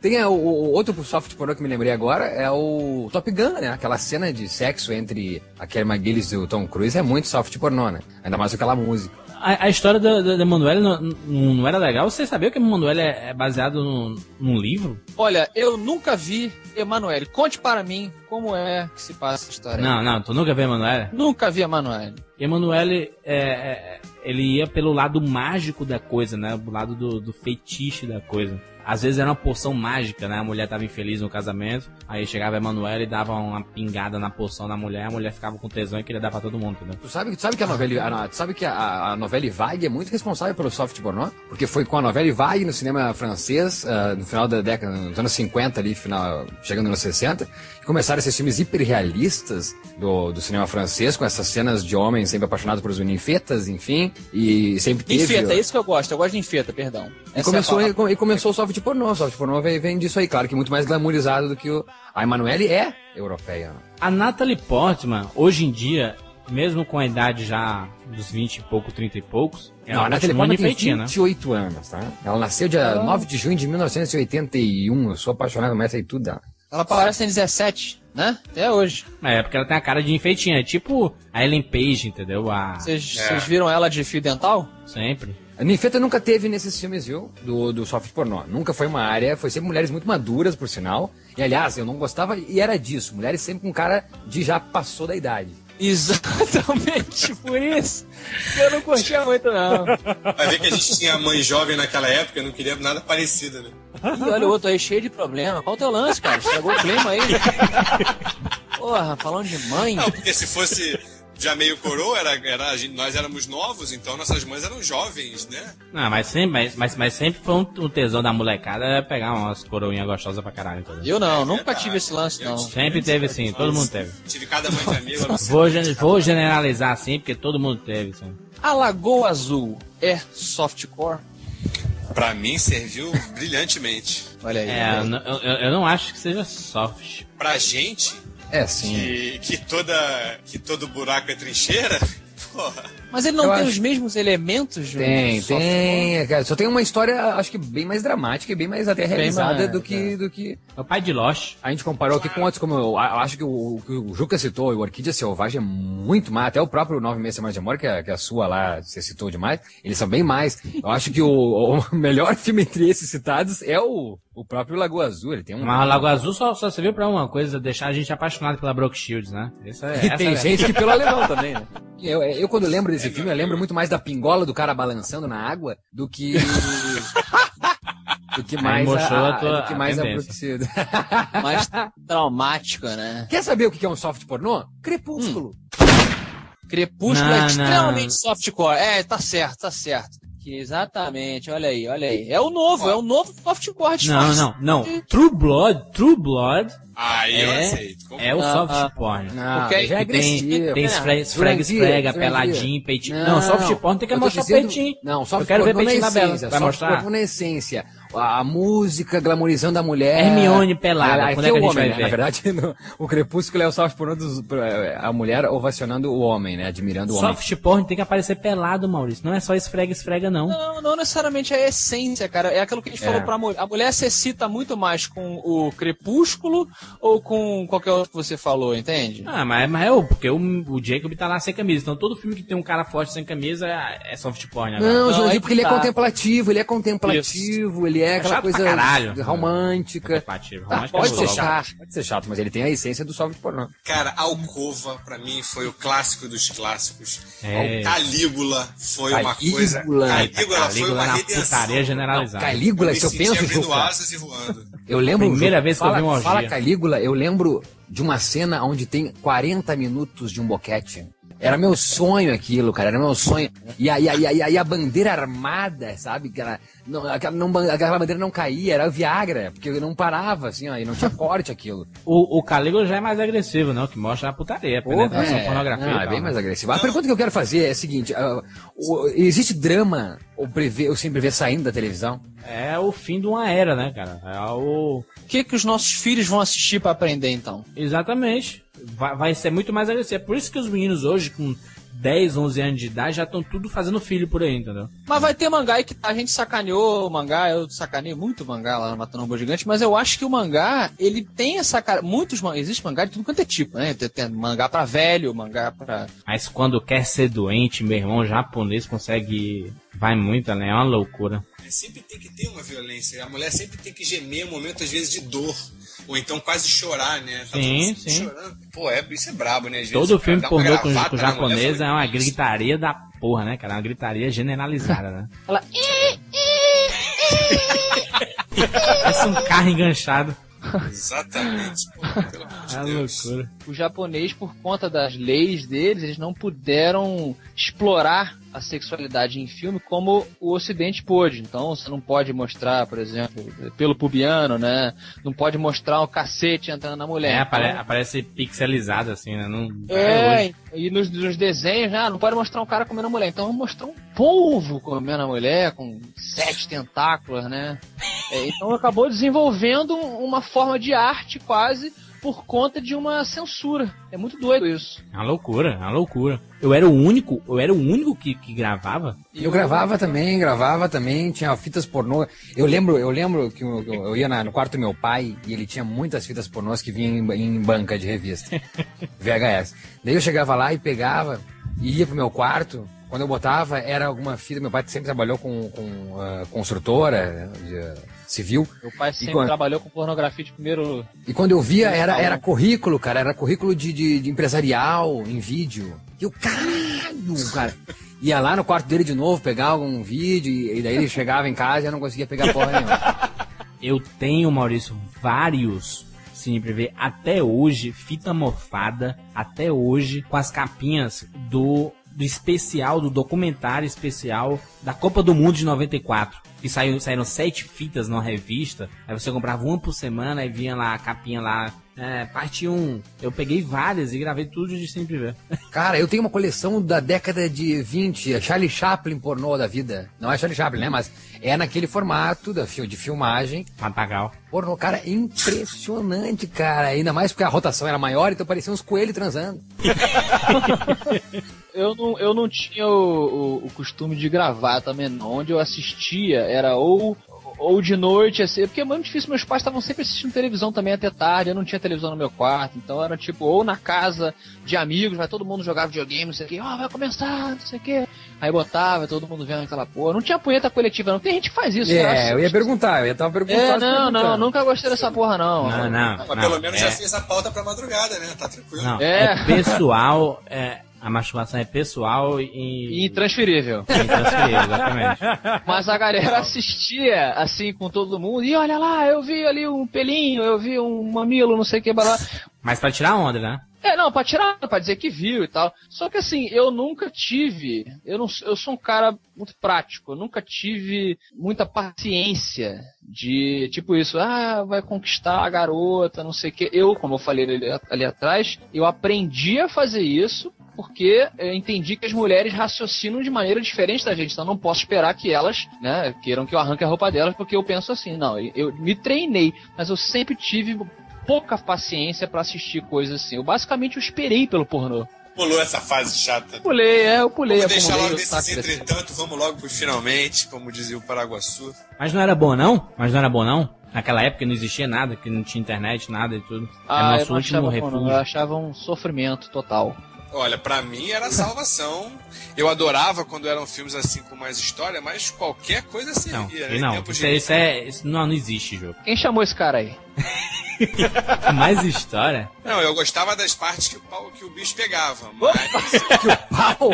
Tem a- o, o outro soft pornô que me lembrei agora, é o Top Gun, né? Aquela cena de sexo entre a Kelly McGillis e o Tom Cruise é muito soft pornô, né? Ainda mais aquela música. A, a história da, da, da Emanuele não, não, não era legal? Você sabia que Emanuele é, é baseado num, num livro? Olha, eu nunca vi Emanuele. Conte para mim como é que se passa essa história. Não, não, tu nunca viu Emanuele? Nunca vi Emanuele. Emanuele, é, é, ele ia pelo lado mágico da coisa, né? O lado do, do feitiço da coisa. Às vezes era uma poção mágica, né? A mulher tava infeliz no casamento, aí chegava a Emanuele e dava uma pingada na poção da mulher, a mulher ficava com tesão e queria dar pra todo mundo, entendeu? Tu sabe, tu sabe que a novela, a, tu sabe que a, a novela Vague é muito responsável pelo soft pornô? Porque foi com a novela Vague no cinema francês, ah, no final da década, nos anos 50 ali, final, chegando nos 60, que começaram esses filmes hiperrealistas do, do cinema francês, com essas cenas de homens sempre apaixonados por ninfetas, enfim, e sempre teve... Infeta, é isso que eu gosto. Eu gosto de infeta, perdão. E Essa começou, é e, e começou o soft pornô. O soft pornô vem, vem disso aí, claro que muito mais glamourizado do que o. A Emanuele é europeia. A Natalie Portman, hoje em dia, mesmo com a idade já dos 20 e pouco, 30 e poucos, Não, a Natalie Portman tem feitinha, né? 28 anos, tá? Ela nasceu dia 9 de junho de 1981. Eu sou apaixonado, mas aí tudo dá. Ela parece ter 17, né? Até hoje. É, porque ela tem a cara de enfeitinha, é tipo a Ellen Page, entendeu? A... Vocês vocês viram ela de fio dental? Sempre. A Ninfeta nunca teve nesses filmes, viu? Do, do soft pornô. Nunca foi uma área, foi sempre mulheres muito maduras, por sinal. E aliás, eu não gostava, e era disso. Mulheres sempre com cara de já passou da idade. Exatamente por isso que eu não curtia muito, não. Vai ver que a gente tinha mãe jovem naquela época e não queria nada parecido, né? Ih, olha o outro aí cheio de problema. Qual o teu lance, cara? Estragou o clima aí. Porra, falando de mãe. Não, porque se fosse já meio coroa, era, era, a gente- nós éramos novos, então nossas mães eram jovens, né? Não, mas sempre, mas, mas, mas sempre foi um, um tesão da molecada é pegar umas coroinhas gostosas pra caralho, entendeu? Eu não, nunca verdade. tive esse lance, não. Sempre teve sim, todo mundo teve. Tive cada mãe de amigo. um Vou, gen- vou generalizar assim, porque todo mundo teve, sim. A Lagoa Azul é softcore? Pra mim serviu brilhantemente. Olha aí. É, eu, não- eu, eu não acho que seja soft. Pra gente, É, sim. que, que, toda, que todo buraco é trincheira, porra. Mas ele não Eu tem acho- os mesmos elementos um Tem, softcore? tem. cara, Só tem uma história, acho que bem mais dramática e bem mais até realizada mais, do que, do que É o pai de Lost. A gente comparou aqui com outros, como eu, a- eu acho que o, o que o Juca citou, o Orquídea Selvagem é muito mais, até o próprio Nove Meses Semanas de Amor, que é, que é a sua lá, você citou demais, eles são bem mais. Eu acho que o, o melhor filme entre esses citados é o, o próprio Lagoa Azul, ele tem um... Mas o Lago Azul só, só serviu pra uma coisa, deixar a gente apaixonado pela Brooke Shields, né? Isso é, E essa tem é- gente que pelo alemão também, né? Eu, eu, quando lembro desse filme, eu lembro muito mais da pingola do cara balançando na água do que... do que mais a, a tua- do que a mais a Shields. Mais traumático, né? Quer saber o que é um soft pornô? Crepúsculo. Crepúsculo Não, é não. extremamente softcore. É, tá certo, tá certo. Exatamente, olha aí, olha aí. É o novo, é o novo softcore. de Não, soft- não, não. True Blood, True Blood Aí eu é, aceito. é o Ah, soft ah. porn. Não, Porque já é tem, tem né? esfrega, esfrega, peladinho, peitinho. Não, soft porn tem que mostrar dizendo- peitinho. Não, soft Eu quero ver porn peitinho na Bela. Vai soft mostrar? porn na essência. A, a música glamorizando a mulher. Hermione pelada, Ah, quando é que a o gente homem, vai né? ver? Na verdade, no- o crepúsculo é o soft porn dos, a mulher ovacionando o homem, né? Admirando o homem. Soft porn tem que aparecer pelado, Maurício. Não é só esfrega, esfrega, não. Não, não necessariamente é a essência, cara. É aquilo que a gente É. falou pra mulher. A mulher se excita muito mais com o crepúsculo ou com qualquer outro que você falou, entende? Ah, mas, mas é o, porque o, o Jacob tá lá sem camisa. Então todo filme que tem um cara forte sem camisa é, é soft porn agora. Não, Não, Jurandir, aí porque ele é tá. contemplativo, ele é contemplativo, ele é aquela chato pra coisa caralho. romântica. Tá, é pode ser chato, pode ser chato, mas ele tem a essência do soft pornô. Cara, Alcova, pra mim, foi o clássico dos clássicos. É. Calígula foi uma Calígula. coisa. Calígula, foi Calígula uma na redenção. putaria generalizada. Calígula, Eu se eu penso, abrindo Juca, asas e voando. Eu lembro. Primeira Ju, vez que eu fala, vi uma orgia. Fala Calígula, eu lembro de uma cena onde tem 40 minutos de um boquete. Era meu sonho aquilo, cara, era meu sonho. E aí, aí, aí, aí a bandeira armada, sabe? Que ela, não, aquela, não, aquela bandeira não caía, era Viagra, porque não parava, assim, ó, e não tinha corte aquilo. O, o Calígula já é mais agressivo, não? Que mostra a putaria, a penetração, É, pornografia. não, e é bem né? mais agressivo. A pergunta que eu quero fazer é a seguinte: ah, o- existe drama ou prevê, eu sempre vê saindo da televisão. É o fim de uma era, né, cara? É o. O que, que os nossos filhos vão assistir pra aprender então? Exatamente. Vai, vai ser muito mais agressivo. É por isso que os meninos hoje, com 10, 11 anos de idade, já estão tudo fazendo filho por aí, entendeu? Mas vai ter mangá aí que a gente sacaneou o mangá, eu sacaneei muito mangá lá no Matando Robô Gigante, mas eu acho que o mangá, ele tem essa cara. Muitos mangás, existe mangá de tudo quanto é tipo, né? Tem, tem mangá pra velho, mangá pra. Mas quando quer ser doente, meu irmão japonês consegue. Vai muito além, é uma loucura. É, sempre tem que ter uma violência. A mulher sempre tem que gemer um momento, às vezes, de dor. Ou então quase chorar, né? Tá Sim, todo mundo sim. chorando. Pô, é, isso é brabo, né? Às vezes, Todo o cara filme pornô com, com mulher, japonês é uma gritaria da porra, né, cara? É uma gritaria generalizada, né? Ela. Parece um carro enganchado. Exatamente. Pô, pelo amor de É uma Deus. loucura. O japonês, por conta das leis deles, eles não puderam explorar a sexualidade em filme como o Ocidente pôde. Então, você não pode mostrar, por exemplo, pelo pubiano, né? Não pode mostrar o cacete entrando na mulher. É, Então, apare- aparece pixelizado assim, né? Não, É, e nos, nos desenhos, ah, não pode mostrar um cara comendo a mulher. Então vamos mostrar um polvo comendo a mulher com sete tentáculos, né? É, então acabou desenvolvendo um- uma forma de arte quase por conta de uma censura. É muito doido isso. É uma loucura, é uma loucura. Eu era o único, eu era o único que, que gravava. Eu gravava também, gravava também, tinha fitas pornô. Eu lembro, eu lembro que eu, eu ia na- no quarto do meu pai e ele tinha muitas fitas pornôs que vinham em, em banca de revista. VHS. Daí eu chegava lá e pegava e ia pro meu quarto. Quando eu botava, era alguma fita. Meu pai sempre trabalhou com, com ah, construtora de, civil. Meu pai sempre quando- trabalhou com pornografia de primeiro. E quando eu via, era, era currículo, cara. Era currículo de, de, de empresarial em vídeo. E eu, caralho, cara. Ia lá no quarto dele de novo, pegar algum vídeo, e, e daí ele chegava em casa e eu não conseguia pegar porra nenhuma. Eu tenho, Maurício, vários Cine Privé até hoje, fita morfada, até hoje, com as capinhas do, do especial, do documentário especial da Copa do Mundo de 94. Que saiu, saíram sete fitas numa revista, aí você comprava uma por semana, aí vinha lá a capinha lá, é, parte 1. Eu peguei várias e gravei tudo de Cine Privé. Cara, eu tenho uma coleção da década de 20, é Charlie Chaplin pornô da vida. Não é Charlie Chaplin, né? Mas é naquele formato da, fil- de filmagem. Matagal. Pornô, cara, impressionante, cara. Ainda mais porque a rotação era maior, então parecia uns coelhos transando. Eu não, eu não tinha o, o- o costume de gravar também, não. Onde eu assistia era ou, ou de noite, assim, porque é muito difícil. Meus pais estavam sempre assistindo televisão também até tarde. Eu não tinha televisão no meu quarto, então era tipo, ou na casa de amigos, vai todo mundo jogar videogame, não sei o que, ó, vai começar, não sei o que. Aí botava, todo mundo vendo aquela porra. Não tinha punheta coletiva, não. Tem gente que faz isso, é, eu ia perguntar, eu ia estar perguntando. É, não, não, nunca gostei dessa porra, não. Não, não. Mas não, pelo menos é- já fez a pauta pra madrugada, né? Tá tranquilo. Não, É. é, pessoal, é, a masturbação é pessoal e, E intransferível. e intransferível, exatamente. Mas a galera assistia assim com todo mundo. E olha lá, eu vi ali um pelinho, eu vi um mamilo, não sei o que, blá, blá. Mas pra tirar onda, né? É, não, pra tirar, pra dizer que viu e tal. Só que assim, eu nunca tive. Eu, não, eu sou um cara muito prático. Eu nunca tive muita paciência de tipo isso. Ah, vai conquistar a garota, não sei o que. Eu, como eu falei ali, ali atrás, eu aprendi a fazer isso. Porque eu entendi que as mulheres raciocinam de maneira diferente da gente, então eu não posso esperar que elas, né, queiram que eu arranque a roupa delas, porque eu penso assim, não, eu me treinei, mas eu sempre tive pouca paciência pra assistir coisas assim. Eu basicamente eu esperei pelo pornô. Pulou essa fase chata. Pulei, é, eu pulei, Vamos deixar logo o desses entretanto, vamos logo pro finalmente, como dizia o Paraguaçu. Mas não era bom, não? Mas não era bom, não? Naquela época não existia nada, que não tinha internet, nada e tudo. Ah, era eu nosso não último achava bom, refúgio. não. Eu achava um sofrimento total. Olha, pra mim era a salvação. Eu adorava quando eram filmes assim com mais história, mas qualquer coisa Não, servia, né? não, Tempos isso, é, isso, é, isso não, não existe, jogo. Quem chamou esse cara aí? Mais história? Não, eu gostava das partes que o, pau, que o bicho pegava, mas... Pau!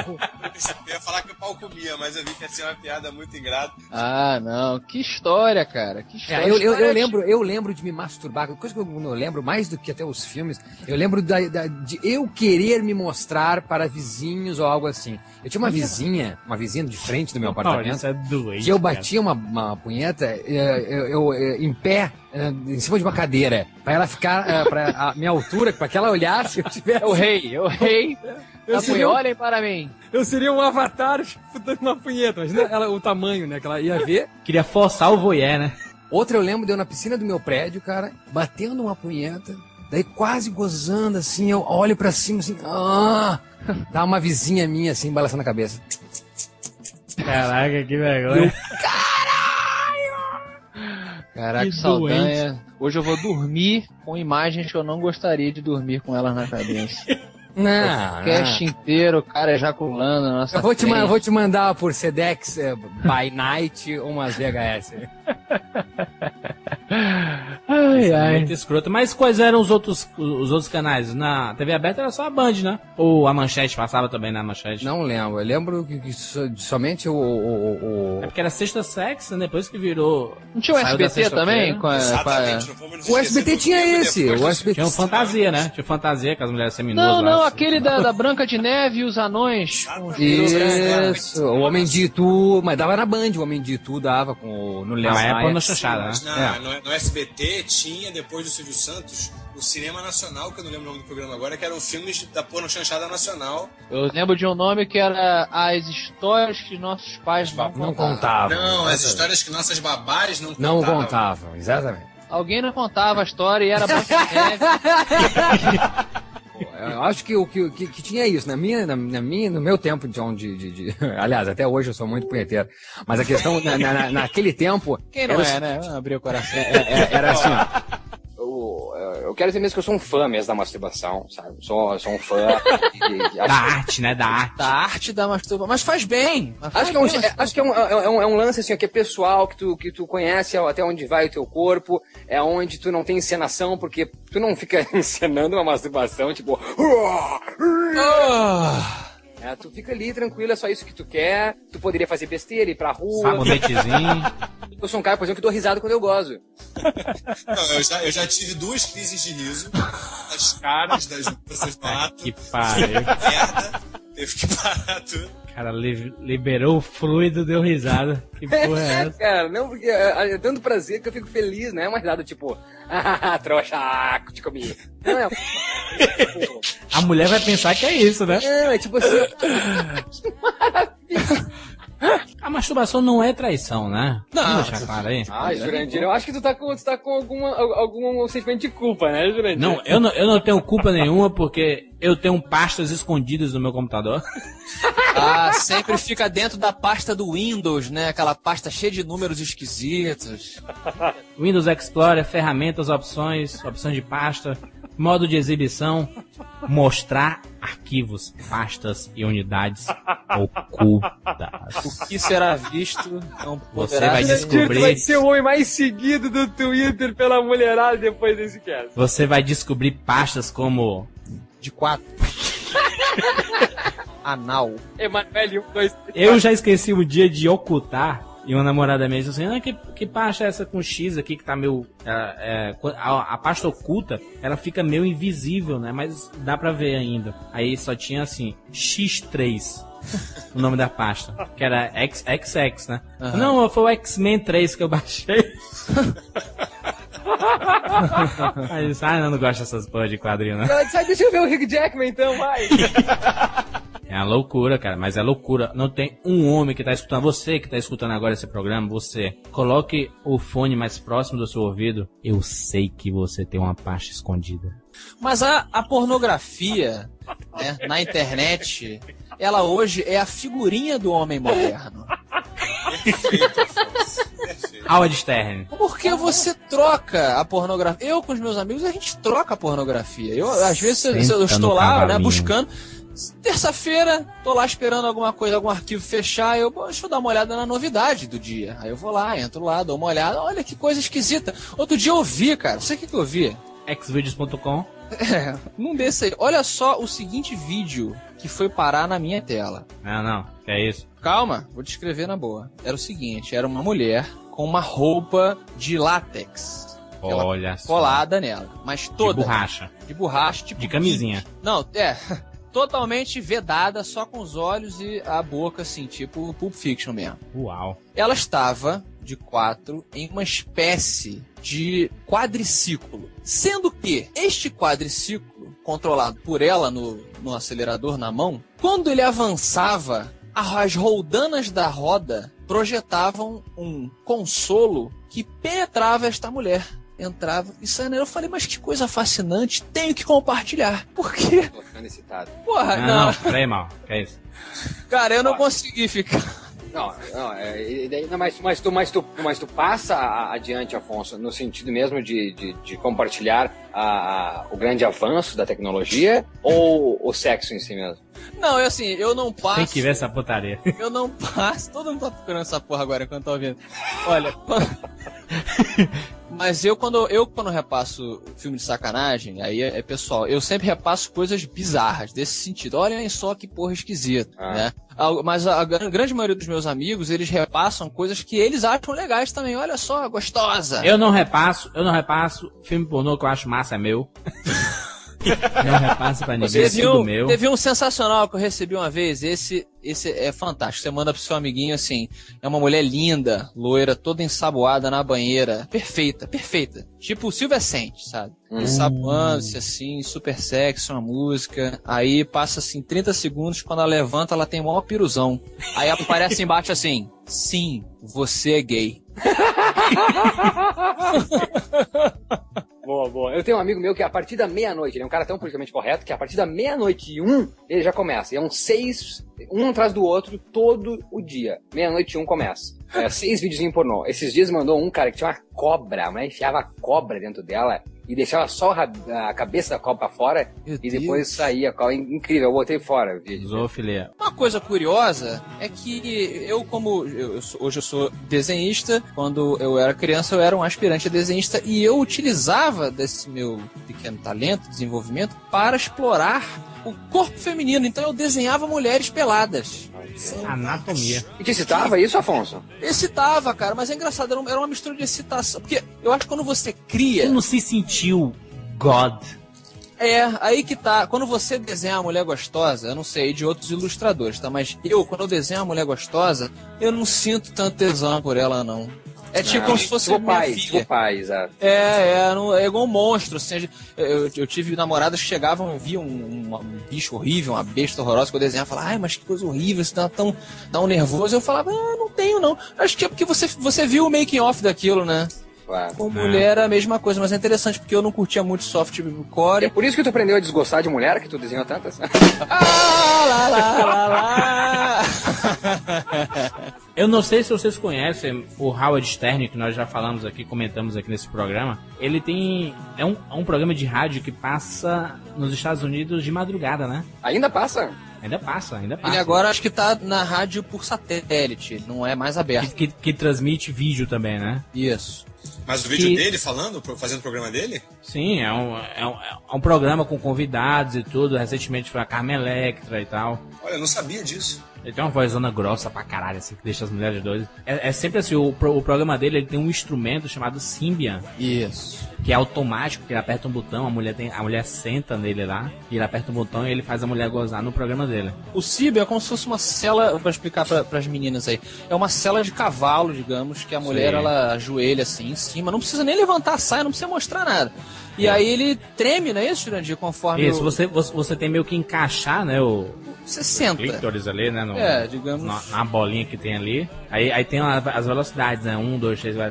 eu ia falar que o pau comia, mas eu vi que ia ser uma piada muito ingrata. Ah, não. Que história, cara. Que história. É, eu, eu, eu lembro, eu lembro de me masturbar, coisa que eu não lembro mais do que até os filmes. Eu lembro da, da- de eu querer me mostrar para vizinhos ou algo assim. Eu tinha uma vizinha, uma vizinha de frente do meu apartamento. Maurício é doente. que eu batia uma, uma punheta, eh, eu, eu, eh, em pé, é, em cima de uma cadeira, pra ela ficar, é, pra a minha altura, pra que ela olhasse, eu tivesse... É o rei, é o rei. Eu seria um- Olhem para mim. Eu seria um avatar tipo, dando uma punheta, imagina ela, o tamanho, né, que ela ia ver. Queria forçar o voyeur, né? Outra eu lembro de eu na piscina do meu prédio, cara, batendo uma punheta, daí quase gozando, assim, eu olho pra cima, assim, ah, dá uma vizinha minha, assim, balançando a cabeça. Caraca, que vergonha. Caraca, Que que saudanha. Hoje eu vou dormir com imagens que eu não gostaria de dormir com elas na cabeça. Não, O cast inteiro, o cara ejaculando nossa Eu vou te, eu vou te mandar por Sedex eh, by night umas VHS. Ai, ai. Muito escroto. Mas quais eram os outros, os outros canais? Na TV aberta era só a Band, né? Ou a Manchete passava também na Manchete? Não lembro, eu lembro que, que so- somente o, o, o- É porque era Sexta Sex, né? depois que virou... Não tinha o SBT também? Com a, com a- Exatamente, não o SBT tinha esse, o SBT Tinha um fantasia, né? Tinha fantasia com as mulheres seminuas Não, lá. não, aquele da, da Branca de Neve e os anões. Isso, o Homem de Itu, mas dava na Band, o Homem de Itu dava com o, no Léo Ah, é Maia. porno chanchada, né? Mas na- no, no SBT tinha, depois do Silvio Santos, o Cinema Nacional, que eu não lembro o nome do programa agora, que eram filmes da porno chanchada nacional. Eu lembro de um nome que era As Histórias que Nossos Pais não Não contavam. contava. não, as histórias que nossas babás não Não contavam. contavam, exatamente. Alguém não contava a história e era Branca de Neve. Eu acho que, o que, que, que tinha isso. Na minha, na, na minha, no meu tempo de, de, de, de- Aliás, até hoje eu sou muito punheteiro. Mas a questão, na, na- na- naquele tempo. Quem não era, é, né? Abrir o coração. é- é- era assim, ó. Eu, eu quero dizer mesmo que eu sou um fã mesmo da masturbação, sabe? Sou, sou um fã. e- e Da acho, arte, né? Da arte. Da arte da masturbação. Mas faz bem. Mas faz acho que, é um, bem, é- acho que é, um, é, um, é um lance assim, que é pessoal, que tu, que tu conhece até onde vai o teu corpo, é onde tu não tem encenação, porque tu não fica encenando uma masturbação, tipo. É, tu fica ali tranquilo, é só isso que tu quer. Tu poderia fazer besteira, ir pra rua. Sabonetezinho. Eu sou um cara, por exemplo, que dou risada quando eu gozo. Não, eu, já, eu já tive duas crises de riso nas caras das do ato. que pariu. Merda, teve que parar tudo. O cara li- liberou o fluido, deu risada. Que porra é essa? Cara, não, porque é, é tanto prazer que eu fico feliz, não é uma risada tipo, ah, trouxa, ah, te comi. Não, é. tipo, A mulher vai pensar que é isso, né? não, é tipo assim, A masturbação não é traição, né? Não. Vamos deixar claro aí. ah, Jurandir, eu acho que tu tá com, tu tá com alguma, algum sentimento de culpa, né, Jurandir? Não, eu não, eu não tenho culpa nenhuma porque eu tenho pastas escondidas no meu computador. Ah, sempre fica dentro da pasta do Windows, né? Aquela pasta cheia de números esquisitos. Windows Explorer, ferramentas, opções, opções de pasta, modo de exibição, mostrar arquivos, pastas e unidades ocultas. O que será visto não Você vai descobrir- vai ser o homem mais seguido do Twitter pela mulherada depois desse cast. Você vai descobrir pastas como de quatro. Anal. Emanuele, um, dois, três. Eu já esqueci o dia de ocultar. E uma namorada minha disse assim: ah, que, que pasta é essa com X aqui que tá meio. é, é, a, a pasta oculta, ela fica meio invisível, né? Mas dá pra ver ainda. Aí só tinha assim: X3. o nome da pasta. Que era X, XX, né? Não, foi o X-Men 3 que eu baixei. Aí eu disse, ah, não, não gosto dessas porra de quadrinho, disse, "Ah, deixa eu ver o Rick Jackman então, vai. É uma loucura, cara, mas é loucura. Não tem um homem que tá escutando. Você que tá escutando agora esse programa, você. Coloque o fone mais próximo do seu ouvido. Eu sei que você tem uma pasta escondida. Mas a, a pornografia né, na internet, ela hoje é a figurinha do homem moderno. Perfeito, Afonso. Perfeito. Howard Stern. Porque você troca a pornografia. Eu com os meus amigos, a gente troca a pornografia. Eu, às vezes, eu, eu estou lá, né, buscando. Terça-feira, tô lá esperando alguma coisa, algum arquivo fechar. Eu, "Pô, deixa eu dar uma olhada na novidade do dia. Aí eu vou lá, entro lá, dou uma olhada. Olha que coisa esquisita. Outro dia eu vi, cara. O que, que eu vi? Xvideos.com. É, num desse aí. Olha só o seguinte vídeo que foi parar na minha tela. Não, não. Que é isso? Calma, vou descrever na boa. Era o seguinte: era uma mulher com uma roupa de látex. Olha só. colada nela, mas De toda borracha. de borracha, tipo De camisinha. Não, é totalmente vedada, só com os olhos e a boca assim, tipo Pulp Fiction mesmo. Uau. Ela estava de quatro em uma espécie de quadriciclo. Sendo que este quadriciclo, controlado por ela no, no acelerador na mão, quando ele avançava, as roldanas da roda projetavam um consolo que penetrava esta mulher. Entrava e nela. Eu falei, mas que coisa fascinante, tenho que compartilhar. Por quê? Tô ficando excitado. Porra, Não, não. não, peraí, mal. Que é isso? Cara, eu não consegui ficar. Não, não, é, daí- não, mas, mas, tu, mas, tu, mas tu passa adiante, Afonso, no sentido mesmo de, de, de compartilhar a- a- o grande avanço da tecnologia ou o sexo em si mesmo? Não, eu assim, eu não passo. Tem que ver essa putaria. Eu não passo. Todo mundo tá procurando essa porra agora enquanto tá ouvindo. Olha. quando- Mas eu quando eu quando repasso filme de sacanagem, aí é, é pessoal, eu sempre repasso coisas bizarras desse sentido. Olhem só que porra esquisita, Ah. né? Mas a, a gran- grande maioria dos meus amigos, eles repassam coisas que eles acham legais também. Olha só, gostosa. Eu não repasso, eu não repasso. Filme pornô que eu acho massa é meu. não repasso pra ninguém, é Teve um, meu. teve um sensacional que eu recebi uma vez. Esse, esse é fantástico. Você manda pro seu amiguinho assim: é uma mulher linda, loira, toda ensaboada na banheira. Perfeita, perfeita. Tipo Silvia Sente, sabe? Hum. Ensaboando-se assim, super sexy, uma música. Aí passa assim 30 segundos. Quando ela levanta, ela tem o maior piruzão. Aí aparece embaixo assim: sim, você é gay. Boa, boa. Eu tenho um amigo meu que a partir da meia-noite, ele é um cara tão politicamente correto que a partir da meia-noite e um, ele já começa. E é um seis, um atrás do outro, todo o dia. Meia-noite e um começa. É, seis em pornô. Esses dias mandou um cara que tinha uma cobra, mulher enfiava a cobra dentro dela e deixava só a cabeça da cobra pra fora Meu e Deus. depois saía a cobra. Incrível, eu botei fora o vídeo. Zoofilia. Uma coisa curiosa é que eu, como eu, eu sou- hoje eu sou desenhista, quando eu era criança eu era um aspirante a desenhista e eu utilizava desse meu pequeno talento, desenvolvimento, para explorar o corpo feminino. Então eu desenhava mulheres peladas. Anatomia. E te excitava isso, Afonso? Excitava, cara, mas é engraçado, era um- era uma mistura de excitação. Porque eu acho que quando você Você cria. não se sentiu God? É, aí que tá. Quando você desenha uma mulher gostosa, eu não sei de outros ilustradores, tá? Mas eu, quando eu desenho uma mulher gostosa, eu não sinto tanto tesão por ela, não. É tipo Não, como se fosse tipo minha pai, filha. tipo pai, exato. É, é, não- é igual um monstro. Assim, eu, eu tive namoradas que chegavam e viam um, um- um bicho horrível, uma besta horrorosa que eu desenhava e falavam, ai, mas que coisa horrível, isso dá tão, um nervoso. Eu falava, ah, não tenho não. Acho que é porque você, você viu o making off daquilo, né? Claro. Com mulher é a mesma coisa, mas é interessante porque eu não curtia muito É softcore. por isso que tu aprendeu a desgostar de mulher, que tu desenhou tantas? Ah, lá, lá, lá, lá. Eu não sei se vocês conhecem o Howard Stern, que nós já falamos aqui, comentamos aqui nesse programa. Ele tem. É um, é um programa de rádio que passa nos Estados Unidos de madrugada, né? Ainda passa? Ainda passa, ainda passa. Ele agora acho que tá na rádio por satélite, não é mais Que, aberto. que, que transmite vídeo também, né? Isso. Mas o vídeo Que- dele falando, fazendo o programa dele? Sim, é um, é, um, é um programa com convidados e tudo. Recentemente foi a Carmen Electra e tal. Olha, eu não sabia disso. Ele tem uma vozona grossa pra caralho, assim, que deixa as mulheres doidas. É, é sempre assim, o, o programa dele ele tem um instrumento chamado Symbian, Isso. que é automático, que ele aperta um botão, a mulher, tem, a mulher senta nele lá, e ele aperta um botão e ele faz a mulher gozar no programa dele. O Cib é como se fosse uma cela, pra explicar para as meninas aí, é uma cela de cavalo, digamos, que a mulher Sim. ela ajoelha assim em cima, não precisa nem levantar a saia, não precisa mostrar nada. E aí ele treme, não é isso, Jurandir? Conforme Isso, o- você, você, tem meio que encaixar, né, o você senta. clítoris ali, né, no, É, digamos. na, na bolinha que tem ali. Aí, aí tem as velocidades, né, um, dois, três, vai.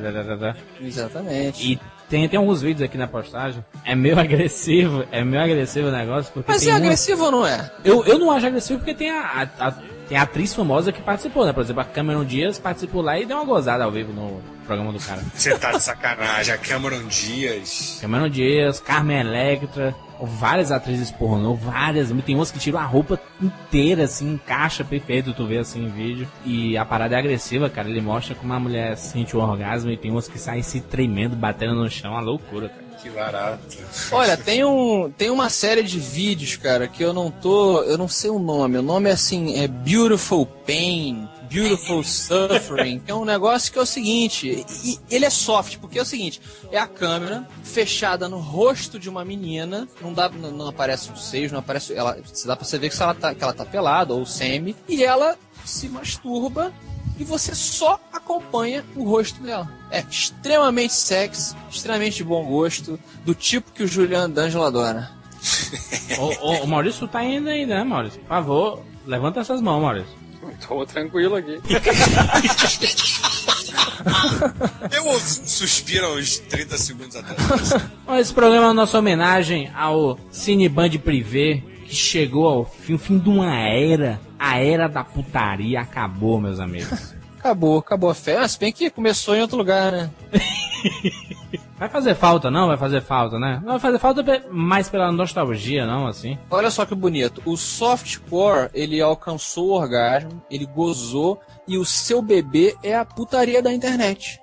Exatamente. E tem, tem alguns vídeos aqui na postagem. É meio agressivo, é meio agressivo o negócio, porque Mas é agressivo ou não é? Eu, eu não acho agressivo porque tem a, a- a- tem atriz famosa que participou, né? Por exemplo, a Cameron Diaz participou lá e deu uma gozada ao vivo no programa do cara. Você tá de sacanagem. A Cameron Dias. Cameron Diaz, Carmen Electra, várias atrizes pornô, várias. Tem umas que tiram a roupa inteira, assim, encaixa perfeito, tu vê assim em vídeo. E a parada é agressiva, cara. Ele mostra como a mulher sente o orgasmo e tem umas que saem se tremendo, batendo no chão, uma loucura, cara. Que barato. Olha, tem, um, tem uma série de vídeos, cara, que eu não tô. Eu não sei o nome. O nome é assim, é Beautiful Pain, Beautiful Suffering, que é um negócio que é o seguinte, e- ele é soft, porque é o seguinte, é a câmera fechada no rosto de uma menina, não dá, não, não aparece os seios, não aparece. Ela, dá pra você ver que, ela tá, que ela tá pelada ou semi, e ela se masturba e você só acompanha o rosto dela. É extremamente sexy, extremamente bom gosto, do tipo que o Juliano D'Angelo adora. Ô, ô, o Maurício tá indo aí, né, Maurício? Por favor, levanta essas mãos, Maurício. Tô tranquilo aqui. Eu ouvi um suspiro uns 30 segundos atrás. Esse programa é a nossa homenagem ao Cineband Privé, que chegou ao fim, o fim de uma era. A era da putaria acabou, meus amigos. Acabou, acabou a festa. Se bem que começou em outro lugar, né? Vai fazer falta, não? Vai fazer falta, né? Não vai fazer falta mais pela nostalgia, não, assim. Olha só que bonito. O softcore, ele alcançou o orgasmo, ele gozou, e o seu bebê é a putaria da internet.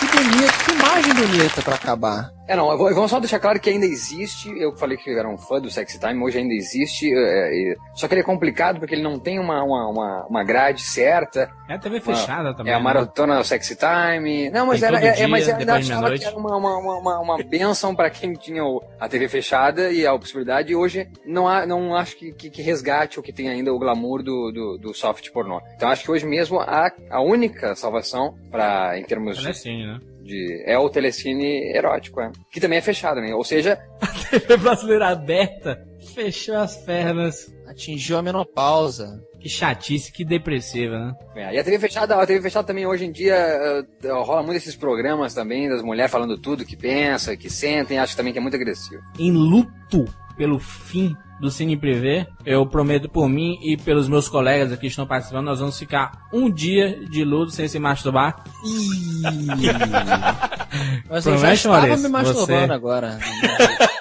Que bonito, que imagem bonita pra acabar. É, não, eu vou- vamos só deixar claro que ainda existe, eu falei que era um fã do Sexy Time, hoje ainda existe, é, é, só que ele é complicado porque ele não tem uma, uma, uma, uma grade certa. É a TV fechada também. É a né? maratona do Sexy Time. Não, mas Tem era, é, é, dia, mas eu de achava que era uma, uma, uma, uma, uma benção pra quem tinha o- a TV fechada e a possibilidade, e hoje não, há, não acho que, que, que resgate ou que tem ainda o glamour do, do, do soft pornô. Então acho que hoje mesmo a, a única salvação para em termos de, Telecine, né? De- é o telecine erótico, é. que também é fechado, né? Ou seja, TV brasileira aberta fechou as pernas. Atingiu a menopausa. Que chatice, que depressiva, né? É, e a TV fechada, a TV fechada também hoje em dia eh, rola muito esses programas também das mulheres falando tudo que pensa, que sentem, acho também que é muito agressivo. Em luto pelo fim do Cine Privé, eu prometo por mim e pelos meus colegas aqui que estão participando, nós vamos ficar um dia de luto sem se masturbar. Mas eu já Promete, estava Maurício? me masturbando Você- agora.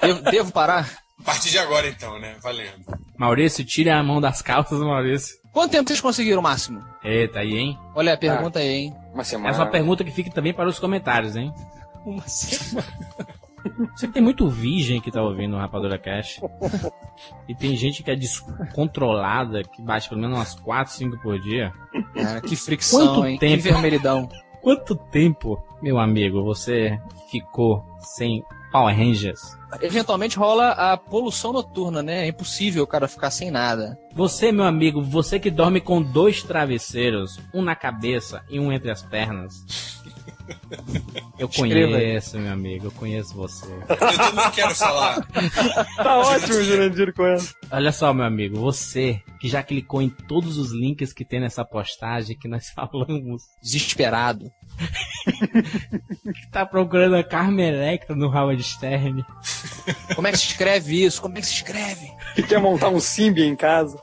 Devo, devo parar? A partir de agora, então, né? Valendo. Maurício, tire a mão das calças, Maurício. Quanto tempo vocês conseguiram o máximo? Eita, aí, hein? Olha a pergunta aí, hein? Uma semana. Essa é uma pergunta que fica também para os comentários, hein? Uma semana. Você tem muito virgem que tá ouvindo o Rapadura Cash. E tem gente que é descontrolada, que bate pelo menos umas 4, 5 por dia. Cara, que fricção, Quanto hein? tempo? Que vermelhidão. Quanto tempo, meu amigo, você ficou sem Power Rangers? Eventualmente rola a poluição noturna, né? É impossível o cara ficar sem nada. Você, meu amigo, você que dorme com dois travesseiros, um na cabeça e um entre as pernas. Eu conheço, meu amigo, eu conheço você. Eu também quero falar. Tá ótimo, Jurandir, com essa. Olha só, meu amigo, você que já clicou em todos os links que tem nessa postagem que nós falamos, Desesperado. que tá procurando a Carmen Electra no Howard Stern. Como é que se escreve isso? Como é que se escreve? Que quer montar um Simbi em casa.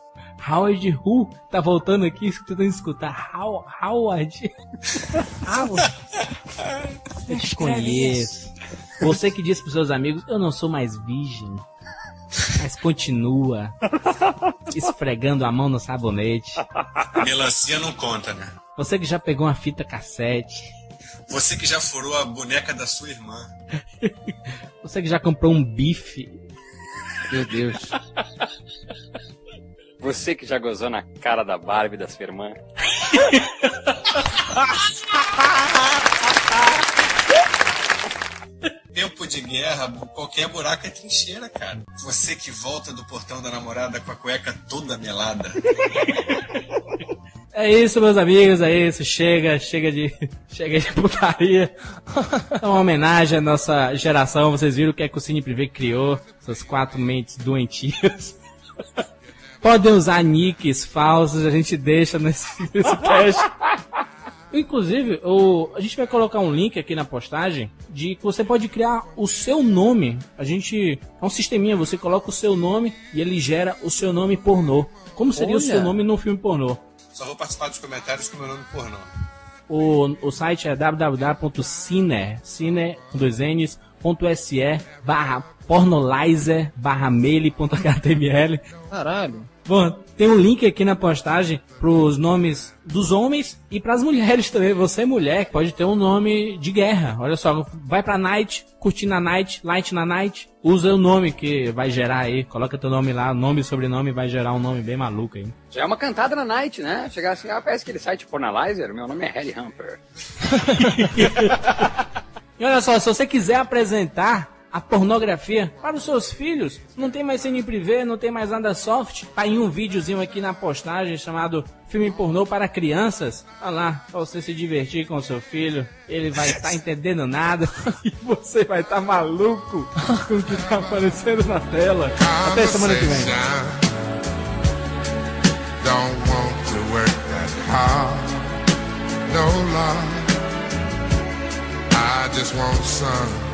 Howard Who tá voltando aqui tentando escutar. How, Howard. Howard. Eu te conheço. Você que disse pros seus amigos, eu não sou mais virgem. Mas continua esfregando a mão no sabonete. Melancia não conta, né? Você que já pegou uma fita cassete. Você que já furou a boneca da sua irmã. Você que já comprou um bife. Meu Deus. Você que já gozou na cara da Barbie da sua irmã. Tempo de guerra, qualquer buraco é trincheira, cara. Você que volta do portão da namorada com a cueca toda melada. É isso, meus amigos, é isso. Chega, chega de, chega de putaria. É uma homenagem à nossa geração. Vocês viram o que é que o Cine Privé criou? Essas quatro mentes doentias. Podem usar nicks falsos, a gente deixa nesse, nesse cast. Inclusive, o, a gente vai colocar um link aqui na postagem de que você pode criar o seu nome. A gente. É um sisteminha, você coloca o seu nome e ele gera o seu nome pornô. Como seria o Olha. seu nome num filme pornô? Só vou participar dos comentários com meu nome pornô. O, o site é www.cine, cine, com dois N's, ponto .se, barra pornolizer, barra mail.html. Caralho. Bom, tem um link aqui na postagem pros nomes dos homens e pras mulheres também. Você, mulher, pode ter um nome de guerra. Olha só, vai pra night, curtir na night, light na night, usa o nome que vai gerar aí. Coloca teu nome lá, nome e sobrenome, vai gerar um nome bem maluco aí. Já é uma cantada na night, né? Chegar assim, ah, parece aquele site Pornalizer, meu nome é Harry Humper. E olha só, se você quiser apresentar a pornografia para os seus filhos. Não tem mais cine privê, não tem mais nada soft. Tá em um videozinho aqui na postagem chamado Filme Pornô para Crianças. Olha lá, pra você se divertir com o seu filho. Ele vai estar tá entendendo nada e você vai estar tá maluco com o que tá aparecendo na tela. Até semana que vem. Don't want to work that hard, no love. I just want some,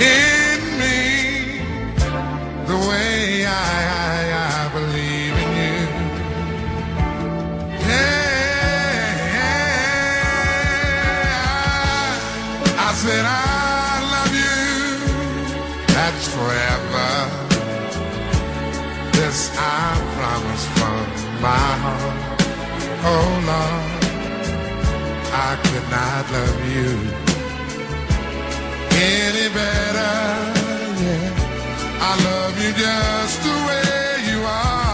in me the way I, I, I believe in you? Yeah, I said I love you. That's forever. This I promise from my heart. Oh Lord. I could not love you any better. Yeah, I love you just the way you are.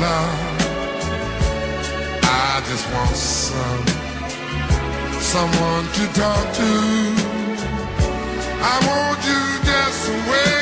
Love. I just want some someone to talk to. I want you just the way